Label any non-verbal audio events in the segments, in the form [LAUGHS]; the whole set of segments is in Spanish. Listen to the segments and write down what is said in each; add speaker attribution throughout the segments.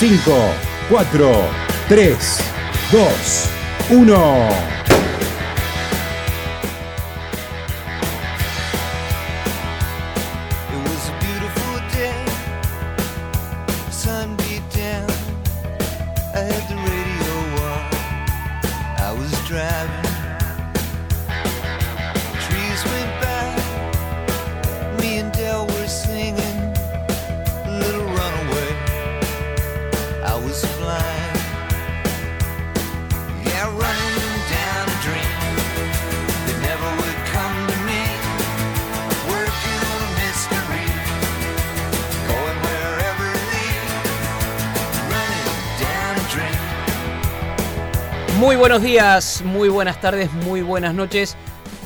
Speaker 1: 5, 4, 3, 2, 1.
Speaker 2: Días, muy buenas tardes, muy buenas noches,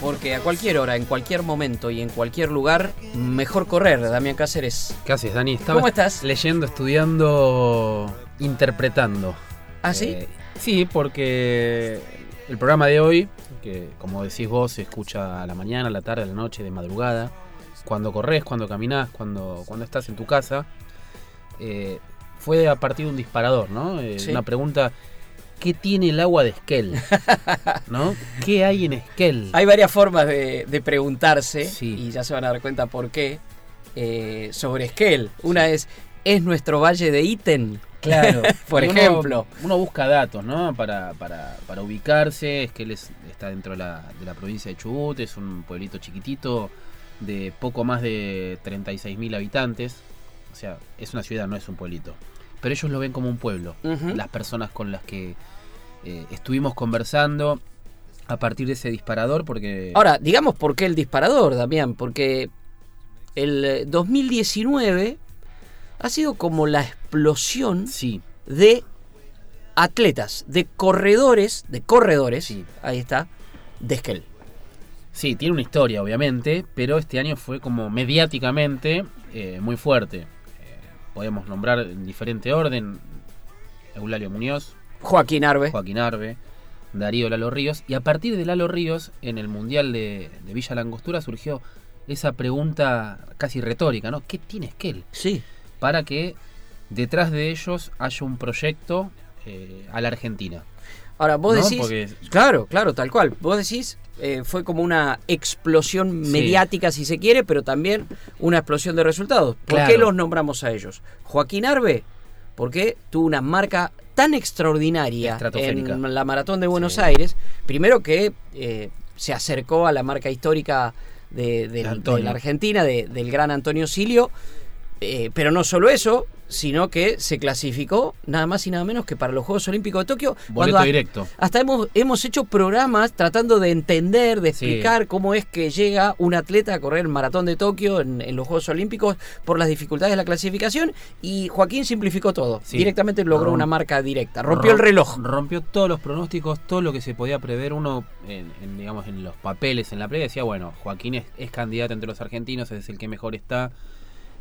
Speaker 2: porque a cualquier hora, en cualquier momento y en cualquier lugar, mejor correr, Damián Cáceres.
Speaker 3: ¿Qué haces, Dani?
Speaker 2: ¿Cómo estás?
Speaker 3: Leyendo, estudiando, interpretando.
Speaker 2: ¿Ah, sí?
Speaker 3: Eh, sí, porque el programa de hoy, que como decís vos, se escucha a la mañana, a la tarde, a la noche, de madrugada, cuando corres, cuando caminas, cuando, cuando estás en tu casa, eh, fue a partir de un disparador, ¿no? Eh, una pregunta qué tiene el agua de Esquel, [LAUGHS] ¿no? ¿Qué hay en Esquel?
Speaker 2: Hay varias formas de, preguntarse, y ya se van a dar cuenta por qué, eh, sobre Esquel. Una es, ¿es nuestro valle de Iten?
Speaker 3: Claro, [LAUGHS]
Speaker 2: por ejemplo.
Speaker 3: Uno busca datos, ¿no? Para, para, para ubicarse. Esquel está dentro de la, de la provincia de Chubut, es un pueblito chiquitito de poco más de 36.000 habitantes. O sea, es una ciudad, no es un pueblito. Pero ellos lo ven como un pueblo. Las personas con las que eh, estuvimos conversando a partir de ese disparador porque...
Speaker 2: Ahora, digamos por qué el disparador, Damián, porque el 2019 eh, ha sido como la explosión
Speaker 3: sí.
Speaker 2: de atletas, de corredores, de corredores, ahí está, de Esquel.
Speaker 3: Sí, tiene una historia, obviamente, pero este año fue como mediáticamente eh, muy fuerte. podemos nombrar en diferente orden Eulalio Muñoz,
Speaker 2: Joaquín Arbe.
Speaker 3: Joaquín Arbe, Darío Lalo Ríos. Y a partir de Lalo Ríos, en el Mundial de, Villa Langostura surgió esa pregunta casi retórica, ¿no? ¿Qué tiene Esquel?
Speaker 2: Sí.
Speaker 3: Para que detrás de ellos haya un proyecto eh, a la Argentina.
Speaker 2: Ahora, vos decís. Claro, claro, tal cual. Vos decís, eh, fue como una explosión mediática, si se quiere, pero también una explosión de resultados. ¿Por qué los nombramos a ellos? Joaquín Arbe, porque tuvo una marca tan extraordinaria en la maratón de Buenos Aires, primero que eh, se acercó a la marca histórica de, la Argentina, del gran Antonio Silio, eh, pero no solo eso, sino que se clasificó nada más y nada menos que para los Juegos Olímpicos de Tokio.
Speaker 3: Boleto directo.
Speaker 2: Hasta hemos, hemos hecho programas tratando de entender, de explicar cómo es que llega un atleta a correr el maratón de Tokio en, los Juegos Olímpicos por las dificultades de la clasificación y Joaquín simplificó todo. Directamente logró una marca directa, rompió el reloj.
Speaker 3: Rompió todos los pronósticos, todo lo que se podía prever uno en, digamos en los papeles en la playa decía, bueno, Joaquín es, es candidato entre los argentinos, es el que mejor está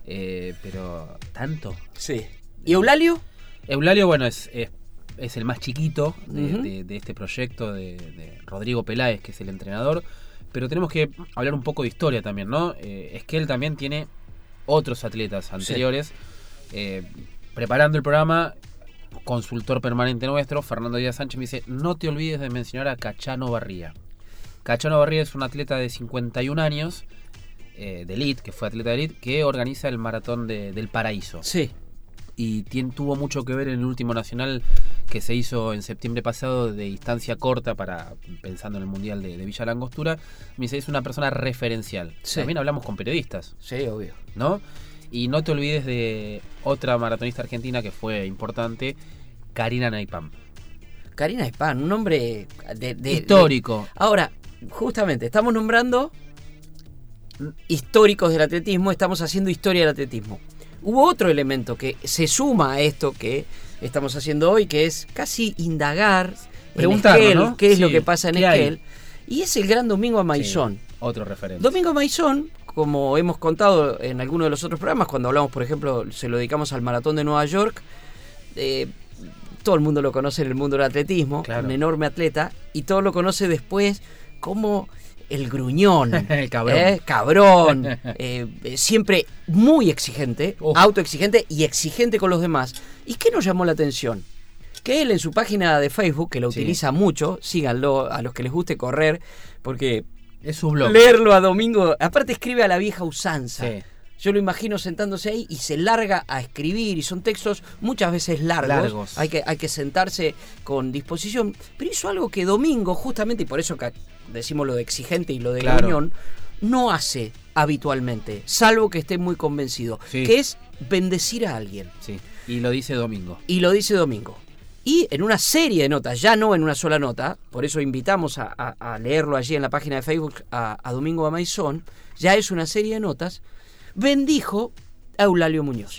Speaker 3: eh, pero, ¿tanto?
Speaker 2: Sí. ¿Y Eulalio?
Speaker 3: Eulalio, bueno, es, es, el más chiquito de, este proyecto de, Rodrigo Peláez, que es el entrenador. Pero tenemos que hablar un poco de historia también, ¿no? Eh, es que él también tiene otros atletas anteriores. Eh, preparando el programa, consultor permanente nuestro, Fernando Díaz Sánchez, me dice, no te olvides de mencionar a Cachano Barría. Cachano Barría es un atleta de 51 años eh, de elite, que fue atleta de elite, que organiza el maratón del Paraíso.
Speaker 2: Sí.
Speaker 3: Y tuvo mucho que ver en el último nacional que se hizo en septiembre pasado de distancia corta para pensando en el mundial de, Villa Langostura. Me dice, es una persona referencial. También hablamos con periodistas.
Speaker 2: Sí, obvio.
Speaker 3: ¿No? Y no te olvides de otra maratonista argentina que fue importante, Karina Naipam.
Speaker 2: Karina Naipam, un nombre de,
Speaker 3: histórico.
Speaker 2: Ahora, justamente, estamos nombrando históricos del atletismo, estamos haciendo historia del atletismo. Hubo otro elemento que se suma a esto que estamos haciendo hoy, que es casi indagar, preguntar qué es lo que pasa en Esquel, y es el gran Domingo a Maizón.
Speaker 3: otro referente.
Speaker 2: Domingo Maizón, como hemos contado en alguno de los otros programas, cuando hablamos, por ejemplo, se lo dedicamos al Maratón de Nueva York, eh, todo el mundo lo conoce en el mundo del atletismo, un enorme atleta, y todo lo conoce después como el gruñón, [LAUGHS]
Speaker 3: el cabrón,
Speaker 2: ¿eh? cabrón [LAUGHS] eh, siempre muy exigente, autoexigente y exigente con los demás. ¿Y qué nos llamó la atención? Que él en su página de Facebook, que lo utiliza mucho, síganlo a los que les guste correr, porque
Speaker 3: es su blog.
Speaker 2: Leerlo a domingo, aparte escribe a la vieja usanza. Yo lo imagino sentándose ahí y se larga a escribir y son textos muchas veces largos. Hay, que, hay que sentarse con disposición. Pero hizo algo que Domingo, justamente, y por eso decimos lo de exigente y lo de la unión, no hace habitualmente, salvo que esté muy convencido, que es bendecir a alguien.
Speaker 3: Sí. Y lo dice Domingo.
Speaker 2: Y lo dice Domingo. Y en una serie de notas, ya no en una sola nota, por eso invitamos a, leerlo allí en la página de Facebook a, Domingo Amaizón, ya es una serie de notas bendijo a Eulalio Muñoz.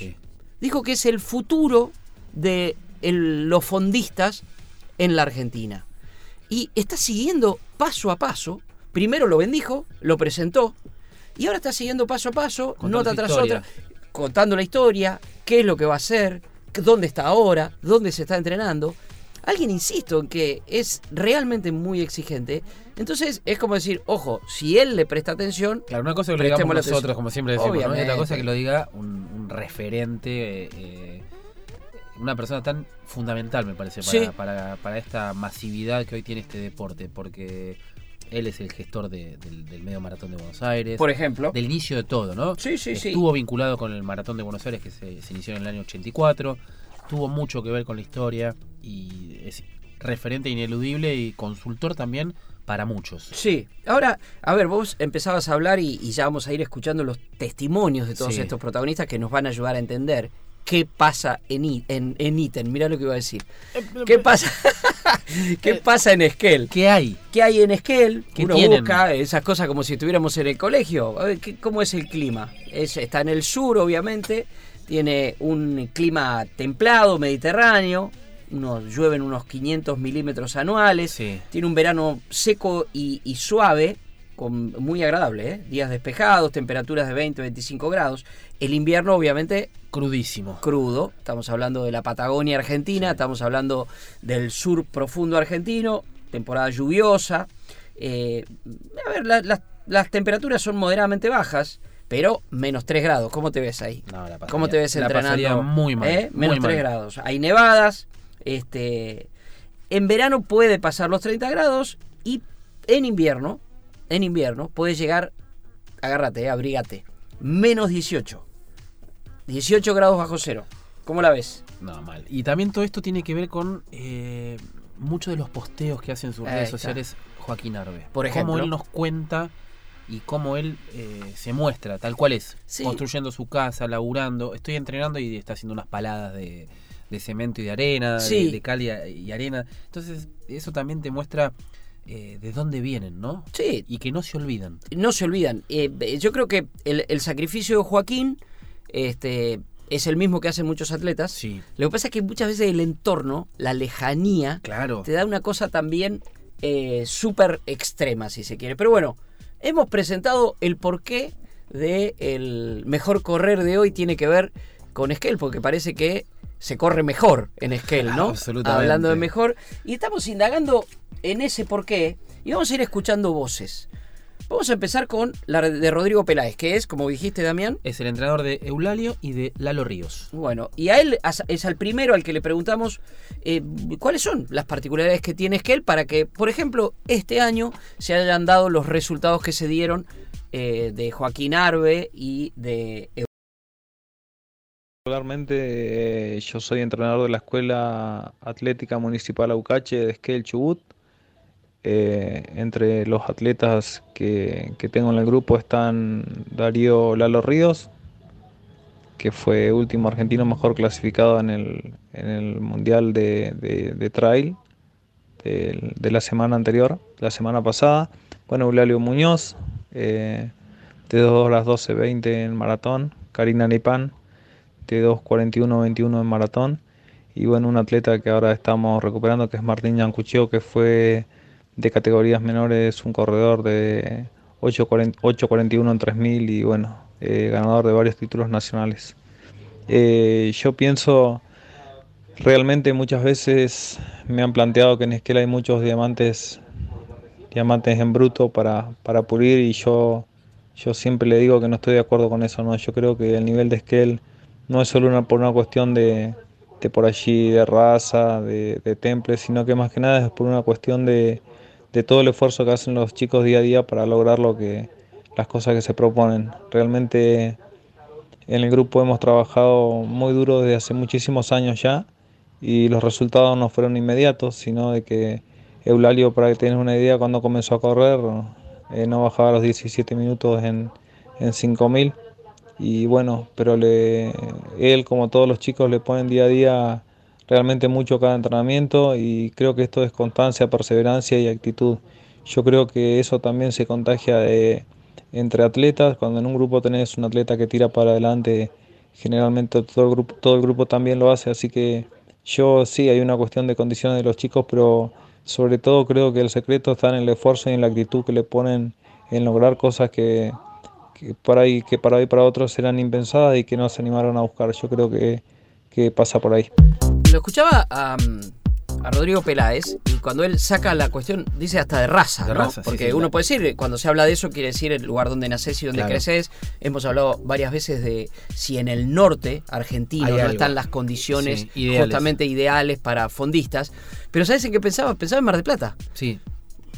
Speaker 2: Dijo que es el futuro de los fondistas en la Argentina. Y está siguiendo paso a paso. Primero lo bendijo, lo presentó, y ahora está siguiendo paso a paso, nota tras otra, contando la historia, qué es lo que va a hacer, dónde está ahora, dónde se está entrenando alguien, insisto, en que es realmente muy exigente, entonces es como decir, ojo, si él le presta atención.
Speaker 3: Claro, una cosa que lo digamos nosotros, como siempre decimos, ¿no? y otra cosa que lo diga un, referente, eh, una persona tan fundamental, me parece, para, para, esta masividad que hoy tiene este deporte, porque él es el gestor del, medio maratón de Buenos Aires.
Speaker 2: Por ejemplo.
Speaker 3: Del inicio de todo, ¿no?
Speaker 2: Sí, sí,
Speaker 3: sí. Estuvo vinculado con el maratón de Buenos Aires que se, se inició en el año 84 tuvo mucho que ver con la historia y es referente ineludible y consultor también para muchos.
Speaker 2: Sí, ahora, a ver, vos empezabas a hablar y, ya vamos a ir escuchando los testimonios de todos estos protagonistas que nos van a ayudar a entender qué pasa en, en, en Iten. Mira lo que iba a decir. Eh, ¿Qué pasa? [LAUGHS] ¿Qué eh, pasa en Esquel?
Speaker 3: ¿Qué hay?
Speaker 2: ¿Qué hay en Esquel? Uno busca esas cosas como si estuviéramos en el colegio. A ver, ¿cómo es el clima? Es, está en el sur, obviamente tiene un clima templado, mediterráneo, unos, llueven unos 500 milímetros anuales, tiene un verano seco y, suave, con, muy agradable, ¿eh? días despejados, temperaturas de 20, 25 grados. El invierno obviamente
Speaker 3: crudísimo.
Speaker 2: Crudo, estamos hablando de la Patagonia Argentina, estamos hablando del sur profundo argentino, temporada lluviosa. Eh, a ver, las temperaturas son moderadamente bajas, pero menos 3 grados. ¿Cómo te ves ahí? ¿Cómo te ves entrenando?
Speaker 3: muy mal. ¿Eh?
Speaker 2: Menos 3 grados. Hay nevadas. Este, en verano puede pasar los 30 grados y en invierno, en invierno puede llegar, agárrate, eh, abrígate, menos 18. 18 grados bajo cero. ¿Cómo la ves?
Speaker 3: No, mal. Y también todo esto tiene que ver con eh, muchos de los posteos que hacen sus redes sociales Joaquín Arbe.
Speaker 2: Por ejemplo.
Speaker 3: Cómo él nos cuenta y cómo él eh, se muestra, tal cual es, construyendo su casa, laburando. Estoy entrenando y está haciendo unas paladas de, cemento y de arena, de, cal y, arena. Entonces, eso también te muestra eh, de dónde vienen, ¿no?
Speaker 2: Sí.
Speaker 3: Y que no se olvidan.
Speaker 2: No se olvidan. Eh, yo creo que el, sacrificio de Joaquín este, es el mismo que hacen muchos atletas.
Speaker 3: Sí.
Speaker 2: Lo que pasa es que muchas veces el entorno, la lejanía,
Speaker 3: claro.
Speaker 2: te da una cosa también súper extrema, si se quiere. Pero bueno hemos presentado el porqué del el mejor correr de hoy tiene que ver con Esquel, porque parece que se corre mejor en Esquel, ¿no?
Speaker 3: Absolutamente.
Speaker 2: Hablando de mejor. Y estamos indagando en ese porqué y vamos a ir escuchando voces. Vamos a empezar con la de Rodrigo Peláez, que es, como dijiste, Damián.
Speaker 3: Es el entrenador de Eulalio y de Lalo Ríos.
Speaker 2: Bueno, y a él es al primero al que le preguntamos eh, cuáles son las particularidades que tiene Esquel para que, por ejemplo, este año se hayan dado los resultados que se dieron eh, de Joaquín Arbe y de
Speaker 4: Regularmente eh, yo soy entrenador de la Escuela Atlética Municipal Aucache de Esquel Chubut eh, entre los atletas que, tengo en el grupo están Darío Lalo Ríos, que fue último argentino mejor clasificado en el, Mundial de, Trail de, la semana anterior, la semana pasada. Bueno, Eulalio Muñoz, eh, de 2 horas 12.20 en maratón. Karina Nipan, de 2.41.21 en maratón. Y bueno, un atleta que ahora estamos recuperando, que es Martín Yancuchio, que fue de categorías menores, un corredor de 8.41 en 3000 y bueno, eh, ganador de varios títulos nacionales. Eh, yo pienso, realmente muchas veces me han planteado que en Esquel hay muchos diamantes, diamantes en bruto para, para pulir y yo, yo siempre le digo que no estoy de acuerdo con eso, ¿no? yo creo que el nivel de Esquel no es solo una, por una cuestión de, de por allí de raza, de, de temple, sino que más que nada es por una cuestión de, de todo el esfuerzo que hacen los chicos día a día para lograr lo que las cosas que se proponen. Realmente en el grupo hemos trabajado muy duro desde hace muchísimos años ya y los resultados no fueron inmediatos, sino de que Eulalio, para que tengas una idea, cuando comenzó a correr eh, no bajaba los 17 minutos en, en 5000 y bueno, pero le, él como todos los chicos le ponen día a día realmente mucho cada entrenamiento y creo que esto es constancia, perseverancia y actitud. Yo creo que eso también se contagia de, entre atletas, cuando en un grupo tenés un atleta que tira para adelante, generalmente todo el grupo, todo el grupo también lo hace, así que yo sí hay una cuestión de condiciones de los chicos, pero sobre todo creo que el secreto está en el esfuerzo y en la actitud que le ponen en lograr cosas que, que para ahí que para hoy para otros eran impensadas y que no se animaron a buscar. Yo creo que, que pasa por ahí.
Speaker 2: Lo escuchaba a, a Rodrigo Peláez y cuando él saca la cuestión, dice hasta de raza, ¿no? Porque uno puede decir, cuando se habla de eso, quiere decir el lugar donde naces y donde creces. Hemos hablado varias veces de si en el norte argentino no están las condiciones justamente ideales para fondistas. Pero ¿sabes en qué pensaba? Pensaba en Mar del Plata.
Speaker 3: Sí.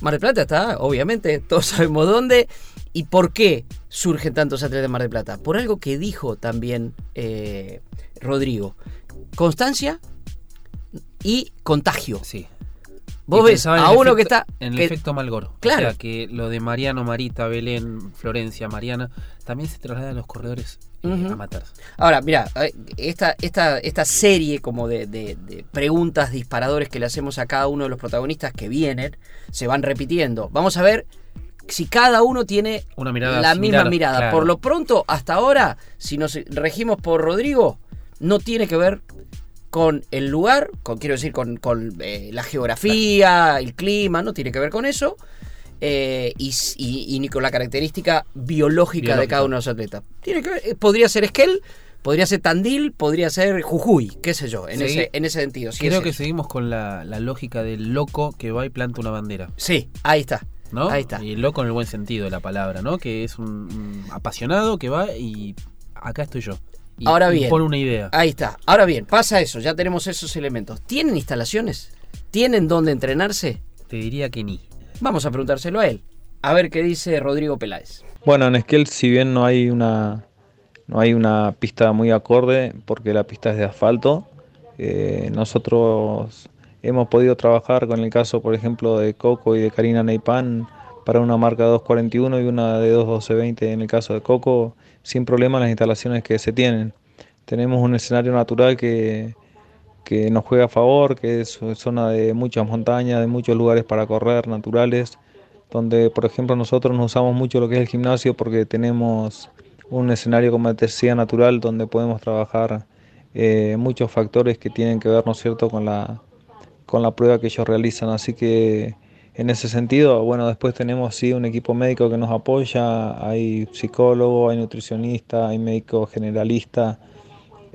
Speaker 2: Mar del Plata está, obviamente, todos sabemos dónde. ¿Y por qué surgen tantos atletas de Mar del Plata? Por algo que dijo también eh, Rodrigo. Constancia, y contagio.
Speaker 3: Sí.
Speaker 2: Vos ves a uno que está.
Speaker 3: En el efecto Malgoro. Claro. O sea, que lo de Mariano, Marita, Belén, Florencia, Mariana, también se traslada a los corredores eh, a matarse.
Speaker 2: Ahora, mira, eh, esta, esta, esta serie como de, de, preguntas, disparadores que le hacemos a cada uno de los protagonistas que vienen, se van repitiendo. Vamos a ver si cada uno tiene
Speaker 3: Una mirada
Speaker 2: la misma mirada. Por lo pronto, hasta ahora, si nos regimos por Rodrigo, no tiene que ver con el lugar, con, quiero decir, con, eh, la geografía, el clima, no tiene que ver con eso. Eh, y, ni con la característica biológica, de cada uno de los atletas. Tiene que ver, eh, podría ser Esquel, podría ser Tandil, podría ser Jujuy, qué sé yo, en, ese, en ese sentido.
Speaker 3: Creo que seguimos con la, lógica del loco que va y planta una bandera.
Speaker 2: Sí, ahí está.
Speaker 3: ¿no?
Speaker 2: Ahí está.
Speaker 3: Y loco en el buen sentido de la palabra, ¿no? Que es un apasionado que va y acá estoy yo.
Speaker 2: Ahora bien,
Speaker 3: una idea.
Speaker 2: Ahí está. Ahora bien, pasa eso, ya tenemos esos elementos. ¿Tienen instalaciones? ¿Tienen dónde entrenarse?
Speaker 3: Te diría que ni.
Speaker 2: Vamos a preguntárselo a él. A ver qué dice Rodrigo Peláez.
Speaker 4: Bueno, en Esquel, si bien no hay una no hay una pista muy acorde porque la pista es de asfalto, eh, nosotros hemos podido trabajar con el caso, por ejemplo, de Coco y de Karina Neipan para una marca 241 y una de 21220 en el caso de Coco sin problema las instalaciones que se tienen. Tenemos un escenario natural que, que nos juega a favor, que es zona de muchas montañas, de muchos lugares para correr naturales, donde por ejemplo nosotros nos usamos mucho lo que es el gimnasio porque tenemos un escenario como te decía natural donde podemos trabajar eh, muchos factores que tienen que ver, ¿no es cierto?, con la, con la prueba que ellos realizan. Así que en ese sentido, bueno, después tenemos sí un equipo médico que nos apoya, hay psicólogo, hay nutricionista, hay médico generalista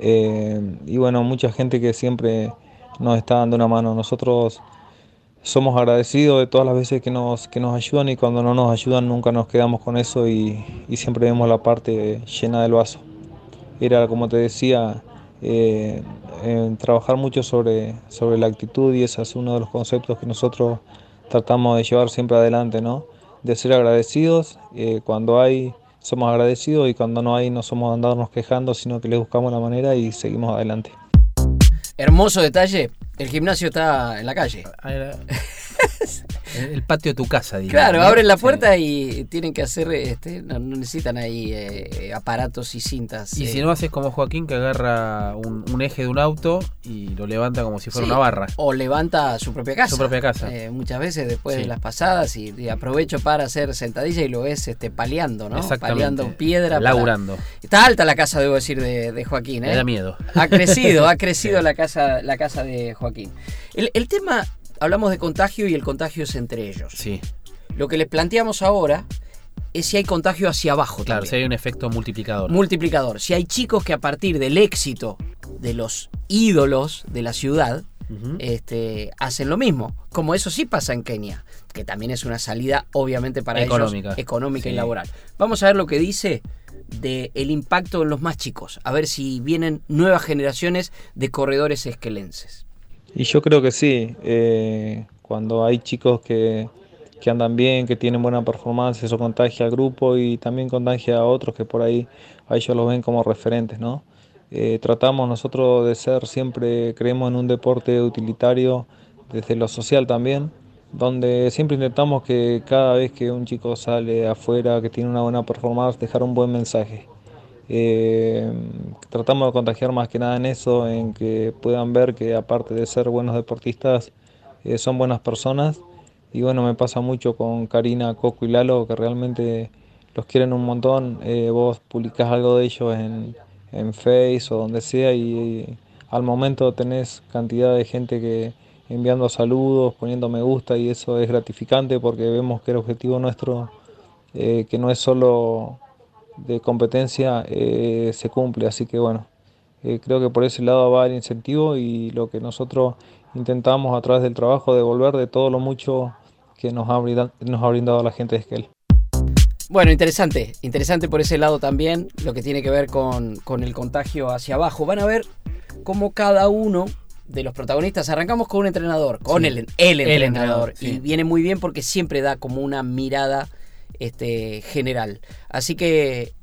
Speaker 4: eh, y bueno, mucha gente que siempre nos está dando una mano. Nosotros somos agradecidos de todas las veces que nos, que nos ayudan y cuando no nos ayudan nunca nos quedamos con eso y, siempre vemos la parte llena del vaso. Era, como te decía, eh, trabajar mucho sobre, sobre la actitud y ese es uno de los conceptos que nosotros tratamos de llevar siempre adelante, ¿no? De ser agradecidos, eh, cuando hay somos agradecidos y cuando no hay no somos andarnos quejando, sino que le buscamos la manera y seguimos adelante.
Speaker 2: Hermoso detalle, el gimnasio está en la calle. [LAUGHS]
Speaker 3: Ah, el patio de tu casa,
Speaker 2: digamos. Claro, abren la puerta y tienen que hacer, este, no, necesitan ahí eh, aparatos y cintas.
Speaker 3: Y
Speaker 2: eh.
Speaker 3: si no haces como Joaquín que agarra un, eje de un auto y lo levanta como si fuera una barra.
Speaker 2: O levanta su propia casa.
Speaker 3: Su propia casa.
Speaker 2: Eh, muchas veces después de las pasadas y, aprovecho para hacer sentadilla y lo ves este, paleando, ¿no? Paleando piedra.
Speaker 3: Laburando.
Speaker 2: Está alta la casa, debo decir, de, Joaquín.
Speaker 3: Me da miedo.
Speaker 2: Ha crecido, ha [LAUGHS] crecido la casa, la casa de Joaquín. El, el tema hablamos de contagio y el contagio es entre ellos.
Speaker 3: Sí.
Speaker 2: Lo que les planteamos ahora es si hay contagio hacia abajo.
Speaker 3: Claro, si hay un efecto multiplicador.
Speaker 2: Multiplicador. Si hay chicos que a partir del éxito de los ídolos de la ciudad este, hacen lo mismo. Como eso sí pasa en Kenia, que también es una salida obviamente para
Speaker 3: económica.
Speaker 2: ellos económica y laboral. Vamos a ver lo que dice del el impacto en los más chicos, a ver si vienen nuevas generaciones de corredores esquelenses.
Speaker 4: Y yo creo que sí, eh, cuando hay chicos que, que andan bien, que tienen buena performance, eso contagia al grupo y también contagia a otros que por ahí a ellos los ven como referentes, ¿no? Eh, tratamos nosotros de ser siempre, creemos en un deporte utilitario desde lo social también, donde siempre intentamos que cada vez que un chico sale afuera, que tiene una buena performance, dejar un buen mensaje. Eh, tratamos de contagiar más que nada en eso, en que puedan ver que aparte de ser buenos deportistas, eh, son buenas personas. Y bueno, me pasa mucho con Karina, Coco y Lalo, que realmente los quieren un montón. vos publicás algo de ellos en, en Face o donde sea y, al momento tenés cantidad de gente que enviando saludos, poniendo me gusta y eso es gratificante porque vemos que el objetivo nuestro, eh, que no es solo de competencia, eh, se cumple. Así que bueno, eh, creo que por ese lado va el incentivo y lo que nosotros intentamos a través del trabajo devolver de todo lo mucho que nos ha brindado, nos ha brindado la gente de Esquel.
Speaker 2: Bueno, interesante, interesante por ese lado también, lo que tiene que ver con, el contagio hacia abajo. Van a ver cómo cada uno de los protagonistas, arrancamos con un entrenador, con el, el, entrenador, y viene muy bien porque siempre da como una mirada este, general. Así que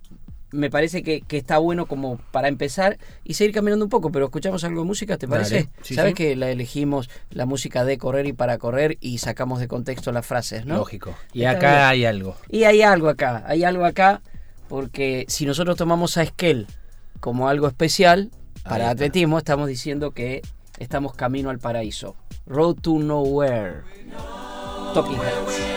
Speaker 2: me parece que, está bueno como para empezar y seguir caminando un poco, pero escuchamos algo de música, ¿te parece? ¿Sabes que la elegimos la música de correr y para correr y sacamos de contexto las frases, ¿no?
Speaker 3: Lógico. Y acá hay algo.
Speaker 2: Y hay algo acá, hay algo acá, porque si nosotros tomamos a Esquel como algo especial para atletismo, estamos diciendo que estamos camino al paraíso. Road to Nowhere. Talking Heads.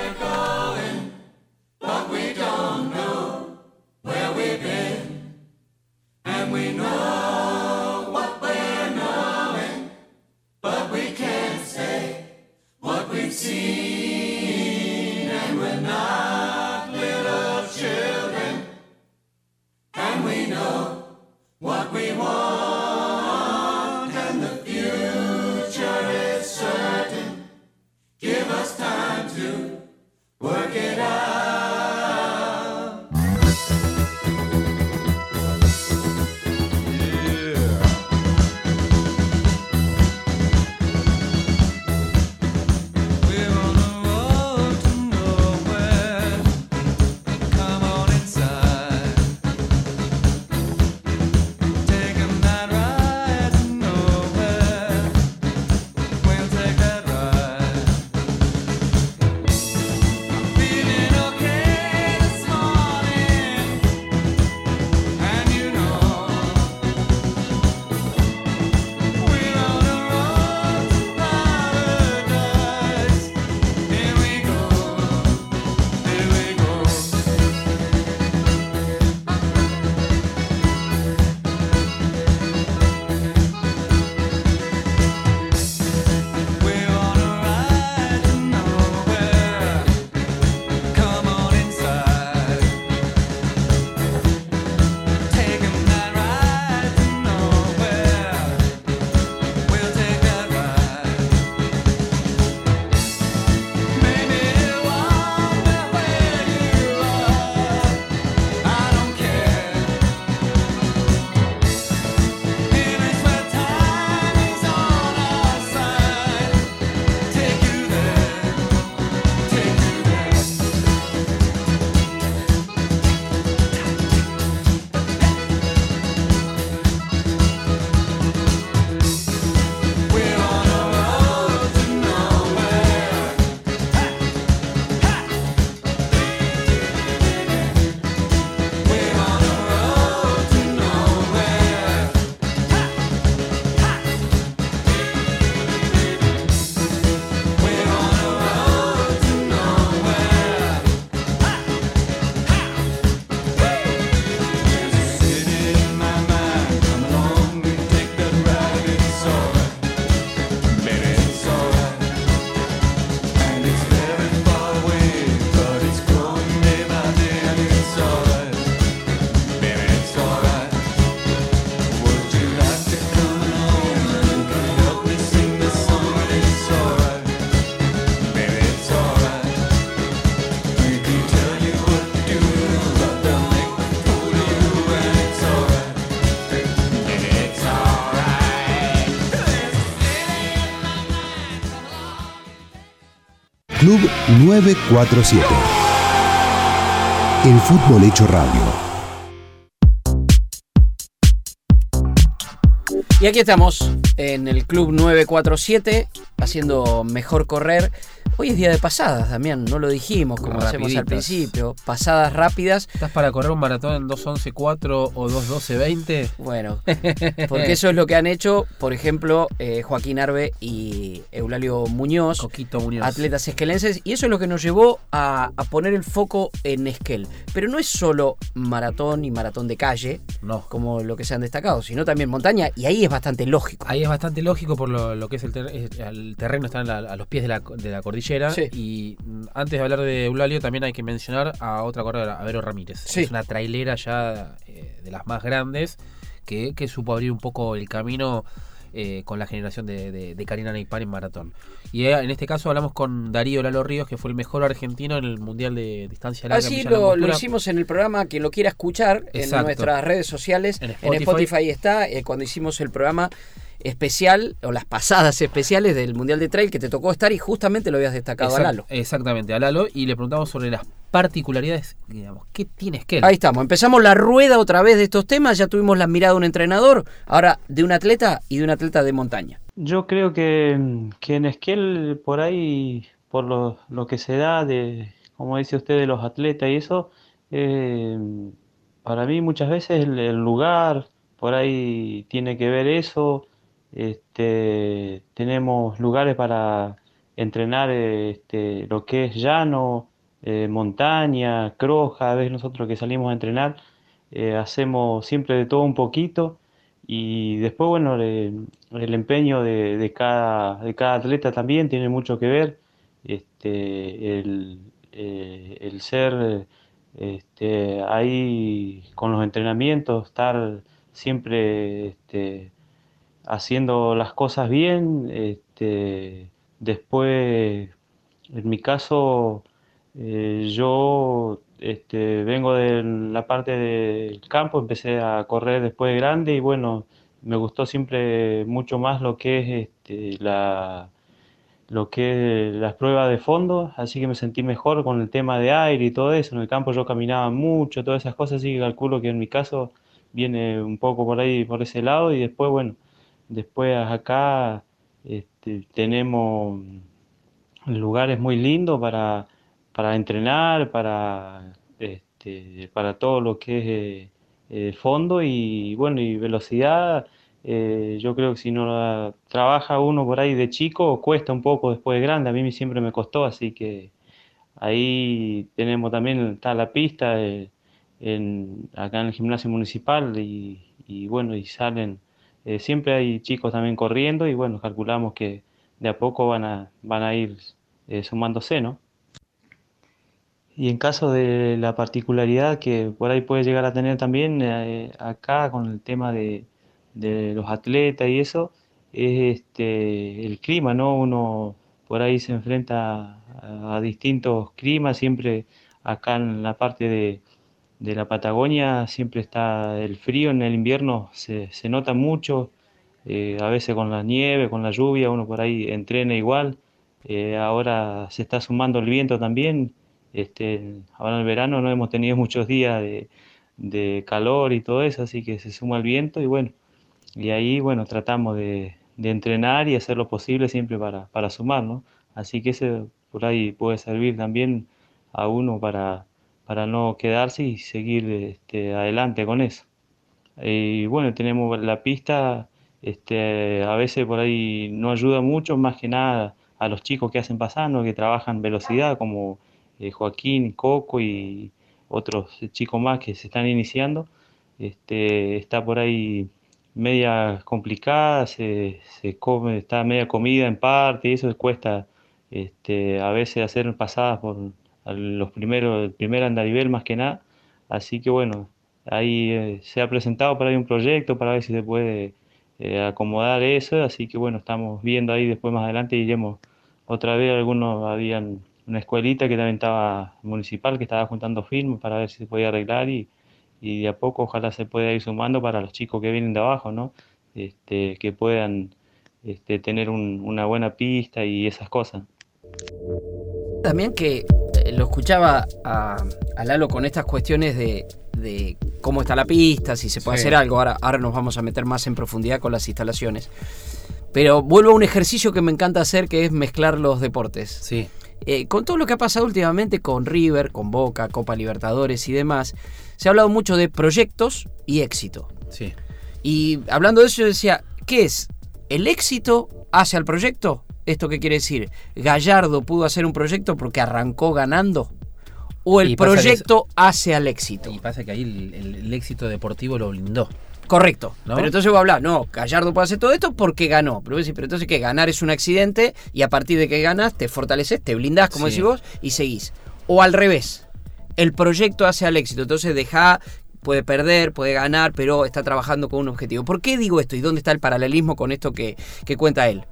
Speaker 1: 947. El fútbol hecho radio.
Speaker 2: Y aquí estamos en el Club 947 haciendo mejor correr Hoy es día de pasadas, Damián, no lo dijimos como hacemos al principio. Pasadas rápidas.
Speaker 3: ¿Estás para correr un maratón en 2.11.4 o 2.12.20?
Speaker 2: Bueno, [LAUGHS] porque eso es lo que han hecho, por ejemplo, eh, Joaquín Arbe y Eulalio Muñoz,
Speaker 3: Coquito Muñoz,
Speaker 2: atletas esquelenses, y eso es lo que nos llevó a, poner el foco en Esquel. Pero no es solo maratón y maratón de calle,
Speaker 3: no.
Speaker 2: como lo que se han destacado, sino también montaña, y ahí es bastante lógico.
Speaker 3: Ahí es bastante lógico por lo, que es el, el terreno, está a los pies de la, de la cordillera y mm, antes de hablar de Eulalio, también hay que mencionar a otra corredora, a Vero Ramírez. Es una trailera ya eh, de las más grandes que, supo abrir un poco el camino eh, con la generación de, Karina Neipar en maratón. Y eh, en este caso hablamos con Darío Lalo Ríos, que fue el mejor argentino en el Mundial de Distancia Larga.
Speaker 2: Así lo, lo, hicimos en el programa, quien lo quiera escuchar, en nuestras redes sociales. En Spotify, en Spotify está, cuando hicimos el programa especial o las pasadas especiales del Mundial de Trail que te tocó estar y justamente lo habías destacado a Lalo.
Speaker 3: Exactamente, a Lalo y le preguntamos sobre las particularidades, digamos, ¿qué tienes que
Speaker 2: Ahí estamos, empezamos la rueda otra vez de estos temas, ya tuvimos la mirada de un entrenador, ahora de un atleta y de un atleta de montaña.
Speaker 5: Yo creo que, que en Esquel, por ahí, por lo, lo, que se da de, como dice usted, de los atletas y eso, eh, para mí muchas veces el lugar, por ahí tiene que ver eso, este, tenemos lugares para entrenar este, lo que es llano, eh, montaña, croja. A veces nosotros que salimos a entrenar eh, hacemos siempre de todo un poquito y después, bueno, el empeño de, cada, de cada atleta también tiene mucho que ver. Este, el, eh, el ser este, ahí con los entrenamientos, estar siempre este, haciendo las cosas bien. Este, después, en mi caso, eh, yo este, vengo de la parte del campo, empecé a correr después de grande y bueno, me gustó siempre mucho más lo que es este, la, lo que es las pruebas de fondo, así que me sentí mejor con el tema de aire y todo eso. En el campo yo caminaba mucho, todas esas cosas, así que calculo que en mi caso viene un poco por ahí, por ese lado y después, bueno, Después acá este, tenemos lugares muy lindos para, entrenar, para, este, para todo lo que es eh, eh, fondo y bueno y velocidad. Eh, yo creo que si no trabaja uno por ahí de chico, cuesta un poco después de grande. A mí siempre me costó, así que ahí tenemos también, está la pista en, acá en el gimnasio municipal y, y bueno, y salen eh, siempre hay chicos también corriendo y bueno, calculamos que de a poco van a, van a ir eh, sumándose, ¿no? Y en caso de la particularidad que por ahí puede llegar a tener también eh, acá con el tema de, los atletas y eso, es este, el clima, ¿no? Uno por ahí se enfrenta a distintos climas, siempre acá en la parte de, de la Patagonia siempre está el frío, en el invierno se, nota mucho, eh, a veces con la nieve, con la lluvia, uno por ahí entrena igual, eh, ahora se está sumando el viento también, este, ahora en el verano no hemos tenido [LAUGHS] muchos días de, calor y todo eso, así que se suma el viento y bueno, y ahí bueno, tratamos de, entrenar y hacer lo posible siempre para, para sumar. Así que ese por ahí puede servir también a uno para para no quedarse y seguir este, adelante con eso. Y bueno, tenemos la pista, este, a veces por ahí no ayuda mucho, más que nada a los chicos que hacen pasando, que trabajan velocidad, como eh, Joaquín, Coco y otros chicos más que se están iniciando. Este, está por ahí media complicada, se, come, está media comida en parte y eso cuesta este, a veces hacer pasadas por, los primeros, el primer andarivel más que nada. Así que bueno, ahí eh, se ha presentado para ahí un proyecto para ver si se puede eh, acomodar eso. Así que bueno, estamos viendo ahí después más adelante iremos otra vez. Algunos habían una escuelita que también estaba municipal que estaba juntando firmas para ver si se podía arreglar y, y de a poco ojalá se pueda ir sumando para los chicos que vienen de abajo, ¿no? Este, que puedan este, tener una buena pista y esas cosas.
Speaker 2: también que lo escuchaba a, Lalo con estas cuestiones de, cómo está la pista, si se puede hacer algo. Ahora, ahora nos vamos a meter más en profundidad con las instalaciones. Pero vuelvo a un ejercicio que me encanta hacer, que es mezclar los deportes.
Speaker 3: Sí.
Speaker 2: Eh, con todo lo que ha pasado últimamente con River, con Boca, Copa Libertadores y demás, se ha hablado mucho de proyectos y éxito.
Speaker 3: Sí.
Speaker 2: Y hablando de eso, yo decía, ¿qué es? ¿El éxito hacia el proyecto? ¿Esto qué quiere decir? ¿Gallardo pudo hacer un proyecto porque arrancó ganando? ¿O el proyecto hace al éxito?
Speaker 3: Y pasa que ahí el, éxito deportivo lo blindó.
Speaker 2: Correcto. Pero entonces voy a hablar, no, Gallardo puede hacer todo esto porque ganó. Pero, pero entonces que ganar es un accidente y a partir de que ganas te fortaleces, te blindas, como decís vos, y seguís. O al revés, el proyecto hace al éxito. Entonces deja puede perder, puede ganar, pero está trabajando con un objetivo. ¿Por qué digo esto y dónde está el paralelismo con esto que, que cuenta él?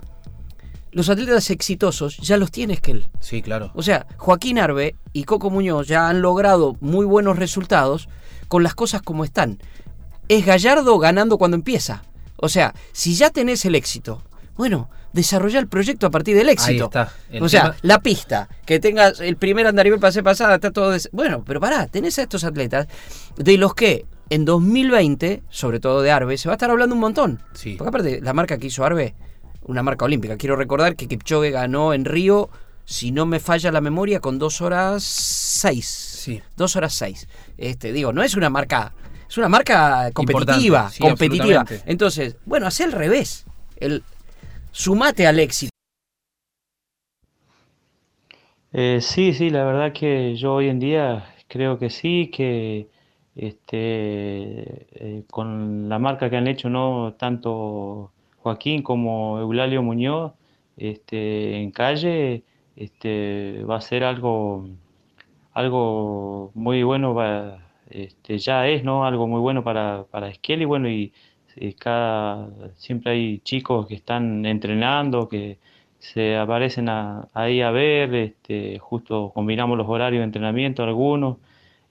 Speaker 2: Los atletas exitosos ya los tiene él.
Speaker 3: Sí, claro.
Speaker 2: O sea, Joaquín Arbe y Coco Muñoz ya han logrado muy buenos resultados con las cosas como están. Es Gallardo ganando cuando empieza. O sea, si ya tenés el éxito, bueno, desarrollar el proyecto a partir del éxito.
Speaker 3: está.
Speaker 2: o sea, la pista, que tengas el primer andarivel pase pasada, está todo. Bueno, pero pará, tenés a estos atletas de los que en 2020, sobre todo de Arbe, se va a estar hablando un montón.
Speaker 3: Sí.
Speaker 2: Porque aparte, la marca que hizo Arbe, una marca olímpica. Quiero recordar que Kipchoge ganó en Río, si no me falla la memoria, con dos horas seis.
Speaker 3: Sí.
Speaker 2: Dos horas seis. Este, digo, no es una marca. Es una marca competitiva, competitiva. Entonces, bueno, hace al revés. El, sumate al éxito.
Speaker 5: Eh, sí, sí, la verdad que yo hoy en día creo que sí, que este, eh, con la marca que han hecho, no tanto Joaquín como Eulalio Muñoz, este, en calle, este, va a ser algo, algo muy bueno, este, ya es, ¿no? Algo muy bueno para, para Esquel y bueno, y cada, siempre hay chicos que están entrenando, que se aparecen ahí a ver, este, justo combinamos los horarios de entrenamiento algunos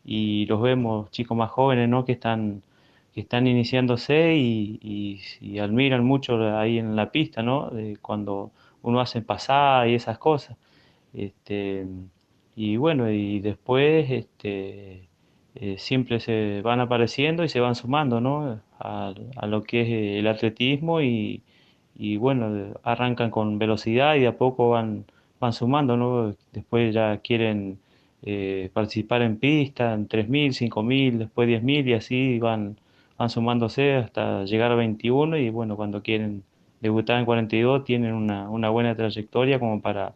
Speaker 5: y los vemos chicos más jóvenes ¿no? que están que están iniciándose y, y, admiran mucho ahí en la pista, ¿no? cuando uno hace pasada y esas cosas. Este, y bueno, y después este, eh, siempre se van apareciendo y se van sumando, ¿no? a, lo que es el atletismo y, bueno, arrancan con velocidad y de a poco van, van sumando, ¿no? Después ya quieren eh, participar en pista, en 3.000, 5.000, después 10.000 y así van, van sumándose hasta llegar a 21 y bueno, cuando quieren debutar en 42 tienen una, una buena trayectoria como para,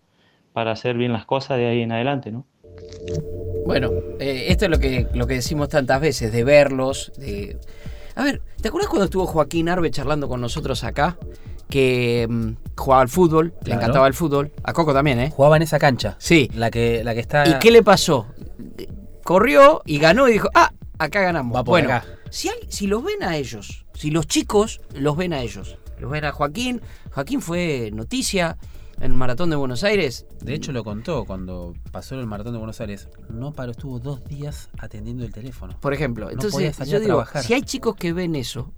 Speaker 5: para hacer bien las cosas de ahí en adelante, ¿no?
Speaker 2: Bueno, eh, esto es lo que, lo que decimos tantas veces, de verlos, de a ver, ¿te acuerdas cuando estuvo Joaquín Arbe charlando con nosotros acá? Que mm, jugaba al fútbol, le encantaba el fútbol. A Coco también, ¿eh?
Speaker 3: Jugaba en esa cancha.
Speaker 2: Sí.
Speaker 3: La que, la que está.
Speaker 2: ¿Y qué le pasó? Corrió y ganó y dijo, ah, acá ganamos.
Speaker 3: Va bueno,
Speaker 2: Si, si los ven a ellos, si los chicos los ven a ellos, los ven a Joaquín, Joaquín fue noticia, en el Maratón de Buenos Aires.
Speaker 3: De hecho, lo contó cuando pasó el Maratón de Buenos Aires. No paró, estuvo dos días atendiendo el teléfono.
Speaker 2: Por ejemplo, entonces yo digo, si hay chicos que ven eso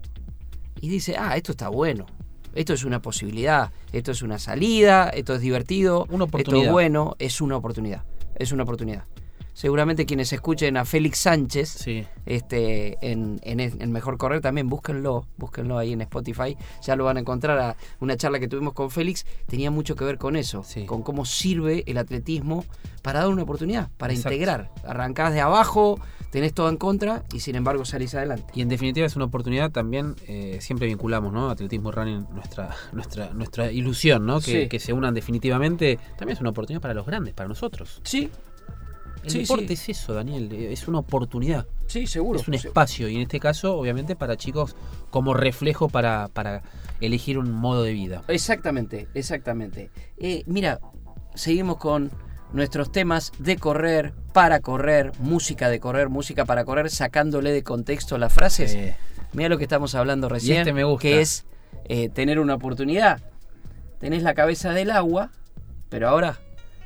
Speaker 2: y dicen, ah, esto está bueno, esto es una posibilidad, esto es una salida, esto es divertido, esto es bueno, es una oportunidad, es una oportunidad seguramente quienes escuchen a Félix Sánchez este, en, en, Mejor Correr también, búsquenlo, búsquenlo ahí en Spotify, ya lo van a encontrar. A una charla que tuvimos con Félix tenía mucho que ver con eso, con cómo sirve el atletismo para dar una oportunidad, para integrar. Arrancás de abajo, tenés todo en contra y sin embargo salís adelante.
Speaker 3: Y en definitiva es una oportunidad también, eh, siempre vinculamos, ¿no? Atletismo running, nuestra, nuestra, nuestra ilusión, ¿no? Que, que se unan definitivamente, también es una oportunidad para los grandes, para nosotros.
Speaker 2: Sí,
Speaker 3: el deporte es eso, Daniel, eh, es una oportunidad.
Speaker 2: Sí, seguro.
Speaker 3: Es un espacio y en este caso, obviamente, para chicos como reflejo para, para elegir un modo de vida.
Speaker 2: Exactamente, exactamente. Eh, mira, seguimos con nuestros temas de correr, para correr, música de correr, música para correr, sacándole de contexto las frases. Mira lo que estamos hablando recién,
Speaker 3: este me gusta.
Speaker 2: que es eh, tener una oportunidad. Tenés la cabeza del agua, pero ahora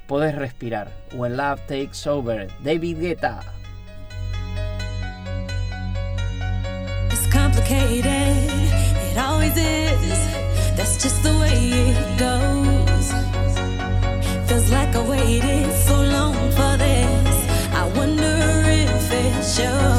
Speaker 2: podés respirar. When Love Takes Over, David Guetta. It's complicated, it always is. That's just the way it goes. Feels like I waited so long for this. I wonder if it shows.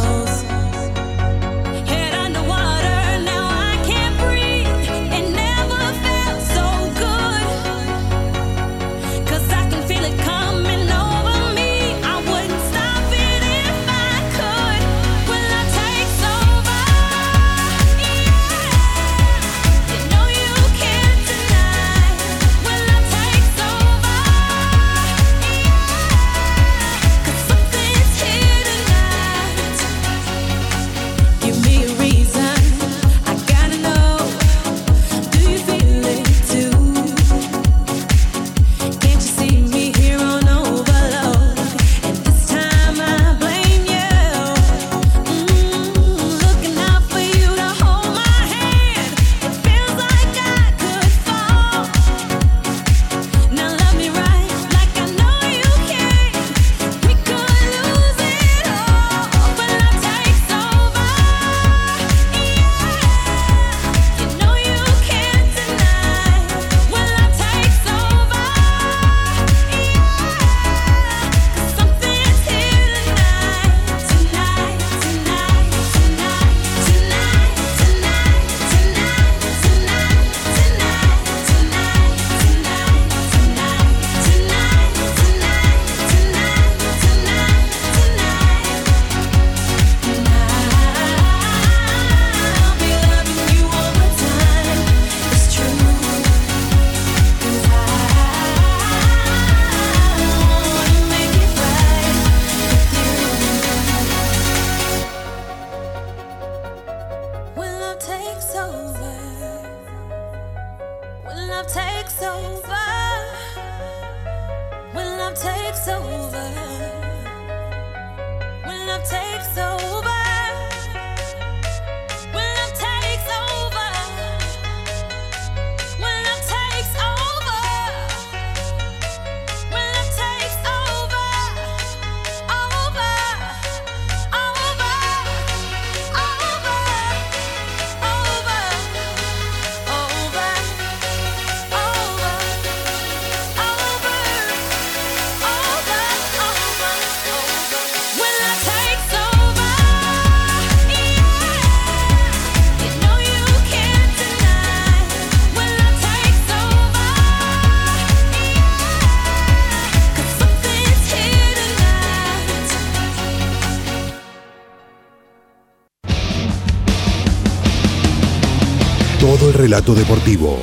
Speaker 1: Relato deportivo.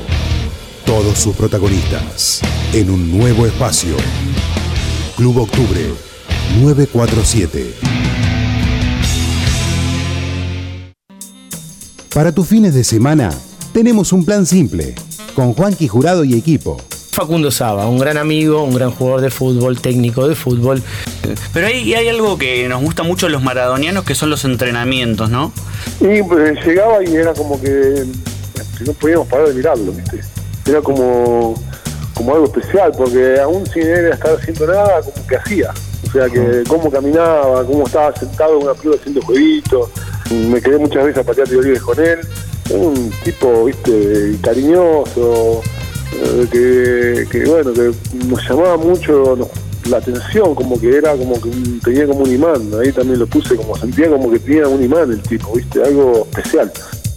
Speaker 1: Todos sus protagonistas en un nuevo espacio. Club Octubre 947. Para tus fines de semana, tenemos un plan simple, con Juanqui Jurado y equipo.
Speaker 6: Facundo Saba, un gran amigo, un gran jugador de fútbol, técnico de fútbol.
Speaker 7: Pero hay, hay algo que nos gusta mucho los maradonianos, que son los entrenamientos, ¿no?
Speaker 8: Y pues, llegaba y era como que no podíamos parar de mirarlo, ¿viste? Era como, como algo especial, porque aún sin él estar haciendo nada, como que hacía. O sea, que cómo caminaba, cómo estaba sentado en una prueba haciendo jueguitos. Me quedé muchas veces a patear teorías con él. Un tipo, viste, cariñoso, eh, que, bueno, que nos llamaba mucho la atención, como que era como que tenía como un imán. Ahí también lo puse, como sentía como que tenía un imán el tipo, viste, algo especial.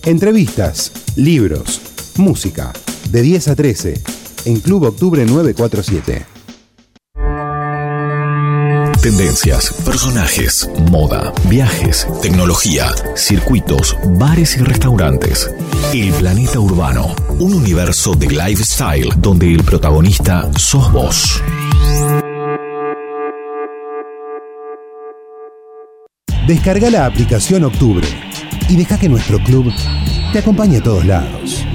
Speaker 1: Entrevistas, libros, música, de 10 a 13, en Club Octubre 947.
Speaker 9: Tendencias, personajes, moda, viajes, tecnología, circuitos, bares y restaurantes. El planeta urbano, un universo de lifestyle donde el protagonista sos vos.
Speaker 1: Descarga la aplicación Octubre y deja que nuestro club te acompañe a todos lados.